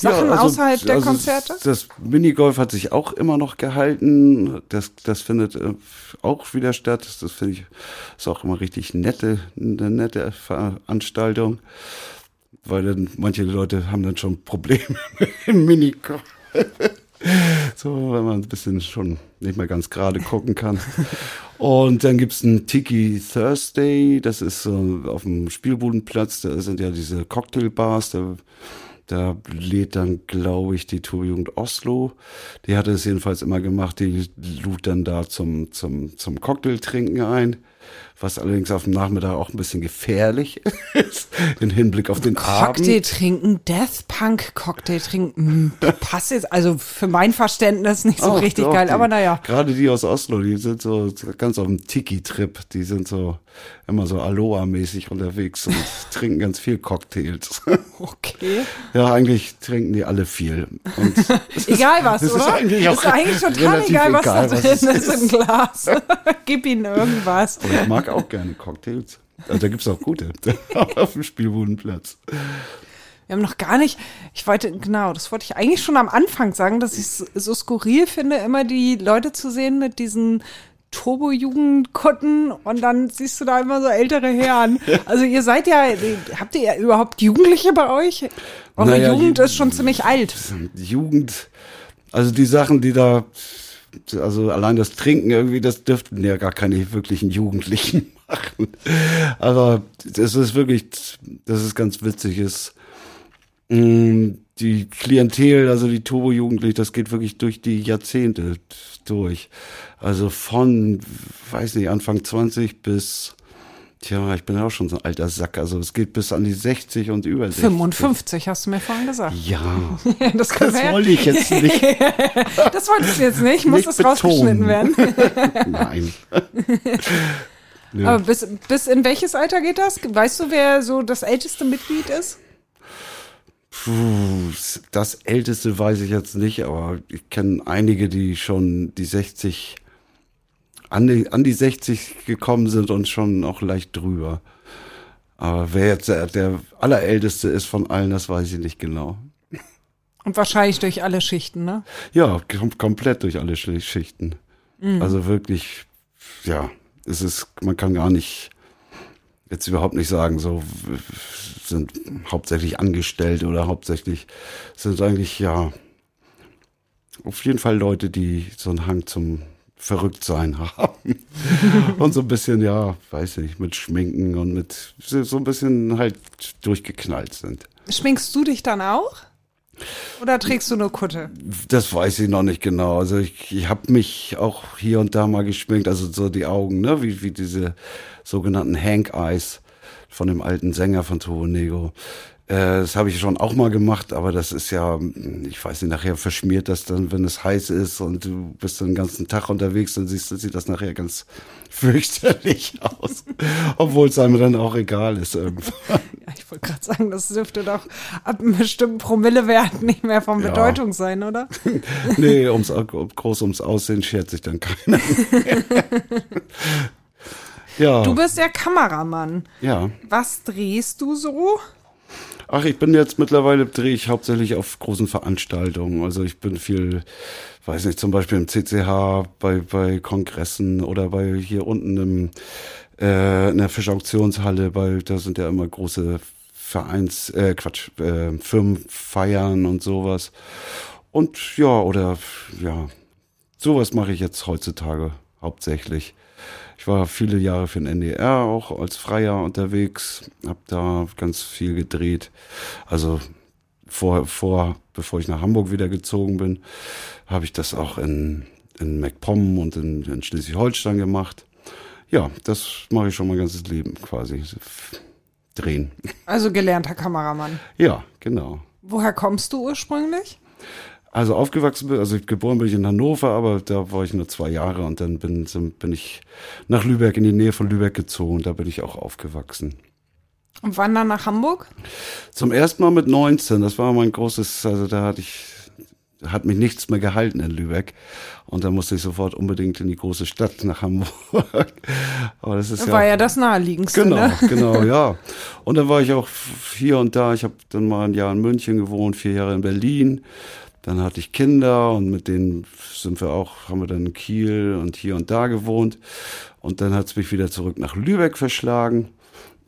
Sachen Ja, also- außerhalb der also Konzerte? Das Minigolf hat sich auch immer noch gehalten. Das, das findet äh, auch wieder statt. Das finde ich ist auch immer richtig nette, eine nette Veranstaltung. Weil dann manche Leute haben dann schon Probleme mit dem Minigolf. So, wenn man ein bisschen schon nicht mehr ganz gerade gucken kann. Und dann gibt's ein Tiki Thursday, das ist so auf dem Spielbudenplatz, da sind ja diese Cocktailbars, da, da lädt dann, glaube ich, die Tourjugend Oslo. Die hatte es jedenfalls immer gemacht, die lud dann da zum, zum, zum Cocktailtrinken ein. Was allerdings auf dem Nachmittag auch ein bisschen gefährlich ist, im Hinblick auf den Cocktail Abend. trinken, Death Punk Cocktail trinken, hm, passt jetzt, also für mein Verständnis nicht so Ach, richtig doch, geil, die- aber naja. Gerade die aus Oslo, die sind so ganz auf dem Tiki-Trip. Die sind so immer so Aloha-mäßig unterwegs und trinken ganz viel Cocktails. Okay. ja, eigentlich trinken die alle viel. Und Egal was, Das ist oder? eigentlich auch ist eigentlich total egal, was egal, da was drin es ist im Glas. Gib ihnen irgendwas. aber ich mag auch gerne Cocktails. Also da gibt's auch gute auf dem Spielbudenplatz. Wir haben noch gar nicht, ich wollte, genau, das wollte ich eigentlich schon am Anfang sagen, dass ich es so skurril finde, immer die Leute zu sehen mit diesen Turbo-Jugendkutten und dann siehst du da immer so ältere Herren. Also ihr seid ja, habt ihr überhaupt Jugendliche bei euch? Eure Naja, Jugend ist schon ziemlich alt. Jugend, also die Sachen, die da, also allein das Trinken irgendwie, das dürften ja gar keine wirklichen Jugendlichen machen. Aber das ist wirklich, das ist ganz witzig, ist, mh, die Klientel, also die Turbo-Jugendlichen, das geht wirklich durch die Jahrzehnte durch. Also von, weiß nicht, Anfang 20 bis, tja, ich bin auch schon so ein alter Sack, also es geht bis an die 60 und über 60. 55 hast du mir vorhin gesagt. Ja, Das, das wollte ich jetzt nicht. das wolltest du jetzt nicht, muss Nicht das rausgeschnitten betonen. werden. Nein. Aber bis, bis in welches Alter geht das? Weißt du, wer so das älteste Mitglied ist? Puh, das älteste weiß ich jetzt nicht, aber ich kenne einige, die schon die 60, an die, an die 60 gekommen sind und schon auch leicht drüber. Aber wer jetzt der, der allerälteste ist von allen, das weiß ich nicht genau. Und wahrscheinlich durch alle Schichten, ne? Ja, kom komplett durch alle Sch- Schichten. Mhm. Also wirklich, ja, es ist, man kann gar nicht, jetzt überhaupt nicht sagen, so sind hauptsächlich Angestellte oder hauptsächlich sind eigentlich, ja, auf jeden Fall Leute, die so einen Hang zum Verrücktsein haben. und so ein bisschen, ja, weiß nicht, mit Schminken und mit so ein bisschen halt durchgeknallt sind. Schminkst du dich dann auch? Oder trägst du nur Kutte? Das weiß ich noch nicht genau. Also ich, ich habe mich auch hier und da mal geschminkt, also so die Augen, ne, wie, wie diese sogenannten Hank Eyes von dem alten Sänger von Toho Negro. Äh, das habe ich schon auch mal gemacht, aber das ist ja, ich weiß nicht, nachher verschmiert das dann, wenn es heiß ist und du bist den ganzen Tag unterwegs, dann siehst, sieht das nachher ganz fürchterlich aus. Obwohl es einem dann auch egal ist irgendwann. Ja, ich wollte gerade sagen, das dürfte doch ab einem bestimmten Promillewert nicht mehr von Ja. Bedeutung sein, oder? nee, ums, groß ums Aussehen schert sich dann keiner. ja, Du bist ja Kameramann. ja. Was drehst du so? Ach, ich bin jetzt mittlerweile drehe ich hauptsächlich auf großen Veranstaltungen. Also ich bin viel, weiß nicht, zum Beispiel im CCH, bei, bei Kongressen oder bei hier unten im, äh, in der Fischauktionshalle, weil da sind ja immer große Vereins, äh, Quatsch, äh, Firmenfeiern und sowas. Und ja, oder ja, sowas mache ich jetzt heutzutage hauptsächlich. War viele Jahre für den NDR auch als Freier unterwegs, habe da ganz viel gedreht. Also vor, vor, bevor ich nach Hamburg wieder gezogen bin, habe ich das auch in, in MacPom und in, in Schleswig-Holstein gemacht. Ja, das mache ich schon mein ganzes Leben quasi. Drehen. Also gelernter Kameramann. Ja, genau. Woher kommst du ursprünglich? Also aufgewachsen bin, also geboren bin ich in Hannover, aber da war ich nur zwei Jahre und dann bin, bin ich nach Lübeck, in die Nähe von Lübeck gezogen. Da bin ich auch aufgewachsen. Und wann dann nach Hamburg? Zum ersten Mal mit 19, das war mein großes, also da hatte ich, hat mich nichts mehr gehalten in Lübeck. Und dann musste ich sofort unbedingt in die große Stadt nach Hamburg. Aber das ist War ja, ja das naheliegendste, Genau, ne? genau, ja. Und dann war ich auch hier und da. Ich habe dann mal ein Jahr in München gewohnt, vier Jahre in Berlin. Dann hatte ich Kinder und mit denen sind wir auch, haben wir dann in Kiel und hier und da gewohnt. Und dann hat es mich wieder zurück nach Lübeck verschlagen.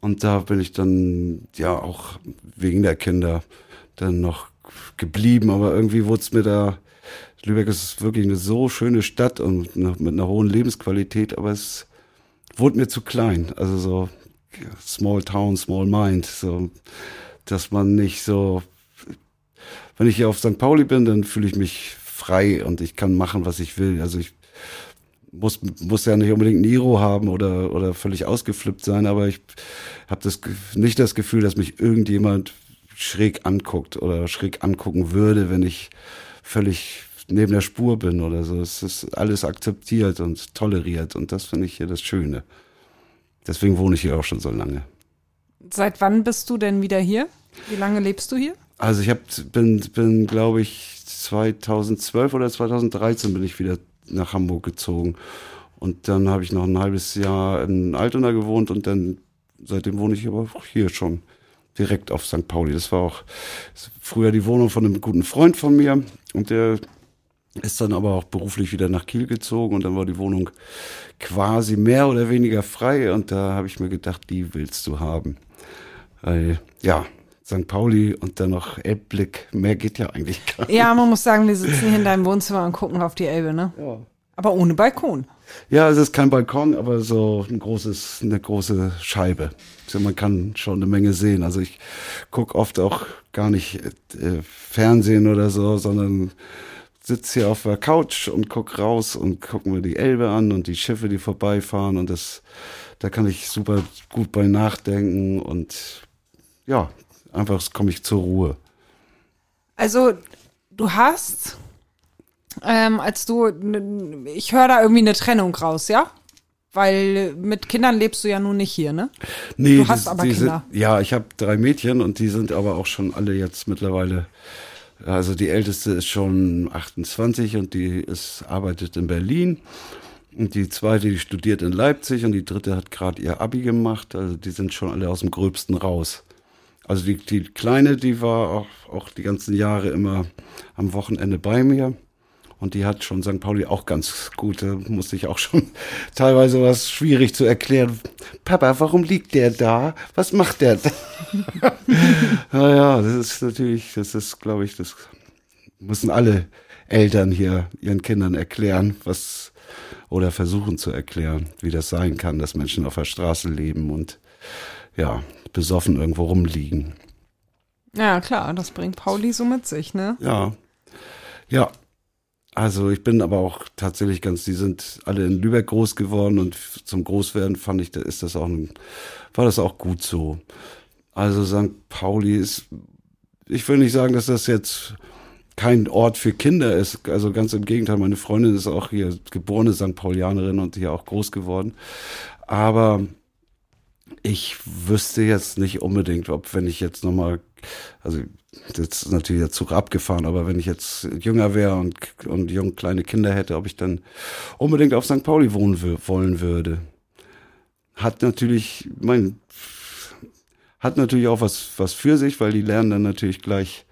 Und da bin ich dann, ja, auch wegen der Kinder dann noch geblieben. Aber irgendwie wurde es mir da, Lübeck ist wirklich eine so schöne Stadt und mit einer hohen Lebensqualität, aber es wurde mir zu klein. Also so small town, small mind. So, dass man nicht so, wenn ich hier auf St. Pauli bin, dann fühle ich mich frei und ich kann machen, was ich will. Also ich muss, muss ja nicht unbedingt Niro haben oder, oder völlig ausgeflippt sein, aber ich habe das, nicht das Gefühl, dass mich irgendjemand schräg anguckt oder schräg angucken würde, wenn ich völlig neben der Spur bin oder so. Es ist alles akzeptiert und toleriert und das finde ich hier das Schöne. Deswegen wohne ich hier auch schon so lange. Seit wann bist du denn wieder hier? Wie lange lebst du hier? Also ich hab, bin, bin glaube ich, 2012 oder 2013 bin ich wieder nach Hamburg gezogen. Und dann habe ich noch ein halbes Jahr in Altona gewohnt und dann, seitdem wohne ich aber hier schon direkt auf St. Pauli. Das war auch früher die Wohnung von einem guten Freund von mir und der ist dann aber auch beruflich wieder nach Kiel gezogen und dann war die Wohnung quasi mehr oder weniger frei und da habe ich mir gedacht, die willst du haben. Weil, ja, St. Pauli und dann noch Elbblick, mehr geht ja eigentlich gar nicht. Ja, man muss sagen, wir sitzen hier in deinem Wohnzimmer und gucken auf die Elbe, ne? Ja. Aber ohne Balkon. Ja, es ist kein Balkon, aber so ein großes, eine große Scheibe. Also man kann schon eine Menge sehen. Also ich guck oft auch gar nicht äh, Fernsehen oder so, sondern sitze hier auf der Couch und guck raus und guck mir die Elbe an und die Schiffe, die vorbeifahren und das, da kann ich super gut bei nachdenken und ja, einfach komme ich zur Ruhe. Also, du hast, ähm, als du, ich höre da irgendwie eine Trennung raus, ja? Weil mit Kindern lebst du ja nun nicht hier, ne? Nee, Du hast die- aber die Kinder. Sind, ja, ich habe drei Mädchen und die sind aber auch schon alle jetzt mittlerweile. Also die älteste ist schon 28 und die ist arbeitet in Berlin. Und die zweite, die studiert in Leipzig und die dritte hat gerade ihr Abi gemacht. Also die sind schon alle aus dem Gröbsten raus. Also die, die Kleine, die war auch, auch die ganzen Jahre immer am Wochenende bei mir. Und die hat schon St. Pauli auch ganz gut. Da musste ich auch schon teilweise was schwierig zu erklären. Papa, warum liegt der da? Was macht der da? naja, das ist natürlich, das ist, glaube ich, das müssen alle Eltern hier ihren Kindern erklären, was oder versuchen zu erklären, wie das sein kann, dass Menschen auf der Straße leben und ja, besoffen irgendwo rumliegen. Ja, klar, das bringt Pauli so mit sich, ne? Ja. Ja. Also ich bin aber auch tatsächlich ganz, die sind alle in Lübeck groß geworden und zum Großwerden fand ich, da ist das auch ein, war das auch gut so. Also St. Pauli ist, ich will nicht sagen, dass das jetzt kein Ort für Kinder ist. Also ganz im Gegenteil, meine Freundin ist auch hier geborene St. Paulianerin und hier auch groß geworden. Aber ich wüsste jetzt nicht unbedingt, ob wenn ich jetzt nochmal, also jetzt ist natürlich der Zug abgefahren, aber wenn ich jetzt jünger wäre und, und jung kleine Kinder hätte, ob ich dann unbedingt auf St. Pauli wohnen wollen würde. Hat natürlich, mein, hat natürlich auch was, was für sich, weil die lernen dann natürlich gleich,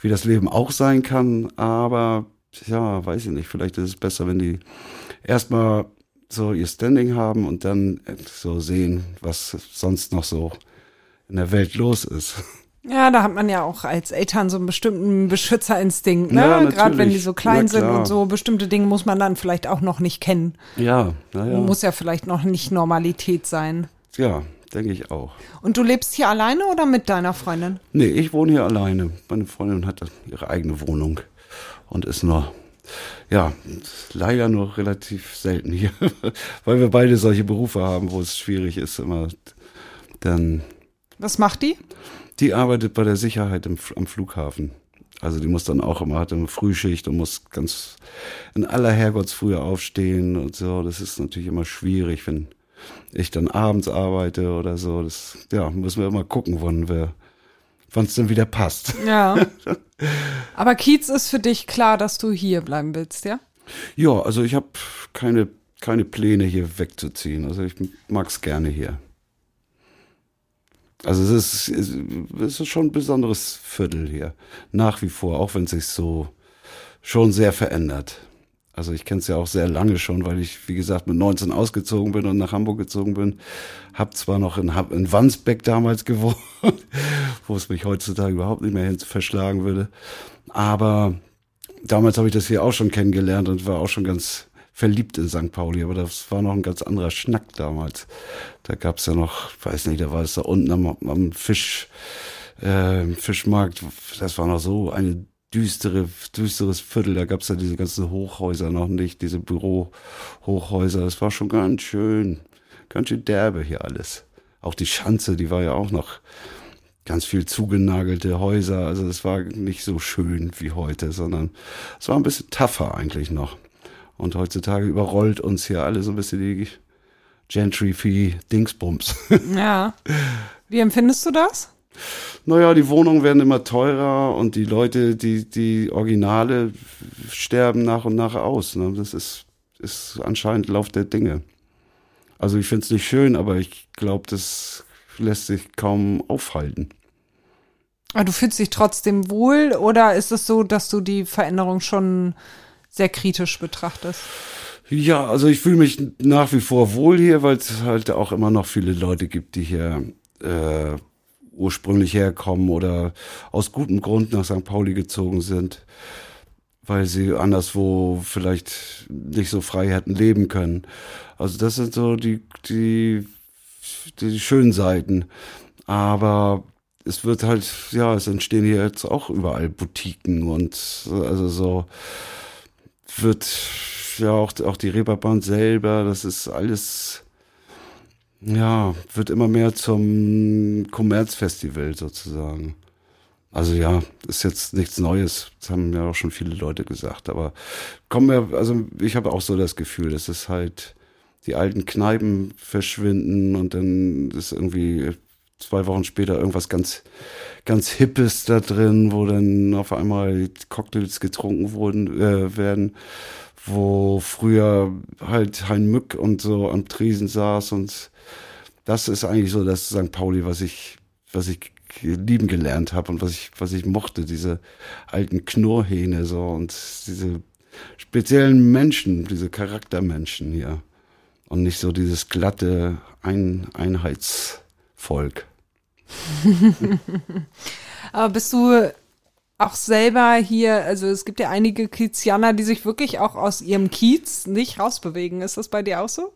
wie das Leben auch sein kann, aber ja, weiß ich nicht, vielleicht ist es besser, wenn die erstmal so ihr Standing haben und dann so sehen, was sonst noch so in der Welt los ist. Ja, da hat man ja auch als Eltern so einen bestimmten Beschützerinstinkt, ne? Ja, Gerade wenn die so klein sind und so bestimmte Dinge muss man dann vielleicht auch noch nicht kennen. Ja, naja. Muss ja vielleicht noch nicht Normalität sein. Ja, denke ich auch. Und du lebst hier alleine oder mit deiner Freundin? Nee, ich wohne hier alleine. Meine Freundin hat ihre eigene Wohnung und ist nur ja, leider nur relativ selten hier, weil wir beide solche Berufe haben, wo es schwierig ist, immer dann. Was macht die? Die arbeitet bei der Sicherheit im, am Flughafen. Also die muss dann auch immer, hat eine Frühschicht und muss ganz in aller Herrgottsfrühe aufstehen und so. Das ist natürlich immer schwierig, wenn ich dann abends arbeite oder so. Das, ja, müssen wir immer gucken, wann wir, wann es dann wieder passt. Ja. Aber Kiez ist für dich klar, dass du hier bleiben willst, ja? Ja, also ich habe keine, keine Pläne, hier wegzuziehen. Also ich mag es gerne hier. Also es ist, es ist schon ein besonderes Viertel hier. Nach wie vor, auch wenn es sich so schon sehr verändert. Also ich kenne es ja auch sehr lange schon, weil ich, wie gesagt, mit 19 ausgezogen bin und nach Hamburg gezogen bin. Hab zwar noch in, in Wandsbeck damals gewohnt, wo es mich heutzutage überhaupt nicht mehr hin verschlagen würde. Aber damals habe ich das hier auch schon kennengelernt und war auch schon ganz verliebt in St. Pauli. Aber das war noch ein ganz anderer Schnack damals. Da gab's ja noch, weiß nicht, da war es da unten am, am Fisch, äh, Fischmarkt. Das war noch so eine düstere, düsteres Viertel. Da gab's ja diese ganzen Hochhäuser noch nicht, diese Bürohochhäuser. Das war schon ganz schön, ganz schön derbe hier alles. Auch die Schanze, die war ja auch noch ganz viel zugenagelte Häuser. Also es war nicht so schön wie heute, sondern es war ein bisschen tougher eigentlich noch. Und heutzutage überrollt uns hier alle so ein bisschen die Gentry-Fee-Dingsbums. Ja. Wie empfindest du das? Naja, die Wohnungen werden immer teurer und die Leute, die, die Originale sterben nach und nach aus. Ne? Das ist, ist anscheinend Lauf der Dinge. Also ich finde es nicht schön, aber ich glaube, das lässt sich kaum aufhalten. Aber du fühlst dich trotzdem wohl oder ist es so, dass du die Veränderung schon sehr kritisch betrachtest? Ja, also ich fühle mich nach wie vor wohl hier, weil es halt auch immer noch viele Leute gibt, die hier äh, ursprünglich herkommen oder aus gutem Grund nach St. Pauli gezogen sind, weil sie anderswo vielleicht nicht so frei hätten leben können. Also das sind so die, die, die schönen Seiten. Aber es wird halt, ja, es entstehen hier jetzt auch überall Boutiquen und also so wird ja auch, auch die Reeperbahn selber, das ist alles ja, wird immer mehr zum Kommerzfestival sozusagen. Also ja, ist jetzt nichts Neues. Das haben ja auch schon viele Leute gesagt. Aber kommen wir, also ich habe auch so das Gefühl, dass es halt die alten Kneipen verschwinden und dann ist irgendwie zwei Wochen später irgendwas ganz, ganz Hippes da drin, wo dann auf einmal Cocktails getrunken wurden, äh, werden, wo früher halt Hein Mück und so am Tresen saß und das ist eigentlich so das St. Pauli, was ich, was ich lieben gelernt habe und was ich, was ich mochte, diese alten Knurrhähne so und diese speziellen Menschen, diese Charaktermenschen hier. Und nicht so dieses glatte Ein Einheitsvolk. Aber bist du auch selber hier, also es gibt ja einige Kiezianer, die sich wirklich auch aus ihrem Kiez nicht rausbewegen. Ist das bei dir auch so?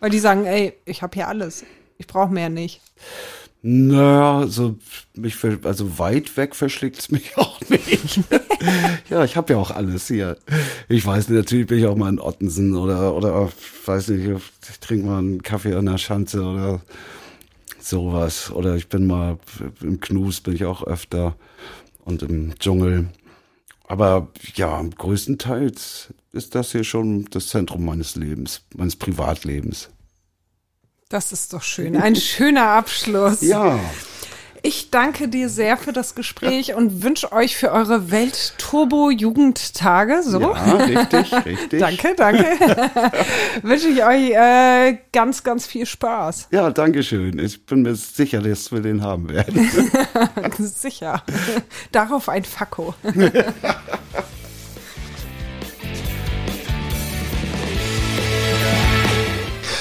Weil die sagen, ey, ich habe hier alles. Ich brauche mehr nicht. Naja, so mich also weit weg verschlägt's mich auch nicht. ja, ich habe ja auch alles hier. Ich weiß nicht, natürlich bin ich auch mal in Ottensen oder oder weiß nicht, ich trinke mal einen Kaffee an der Schanze oder sowas. Oder ich bin mal im Knus bin ich auch öfter und im Dschungel. Aber ja, größtenteils ist das hier schon das Zentrum meines Lebens, meines Privatlebens. Das ist doch schön. Ein schöner Abschluss. Ja. Ich danke dir sehr für das Gespräch und wünsche euch für eure Welt-Turbo-Jugendtage, so. Ja, richtig, richtig. Danke, danke. wünsche ich euch äh, ganz, ganz viel Spaß. Ja, danke schön. Ich bin mir sicher, dass wir den haben werden. Sicher. Darauf ein Fakko.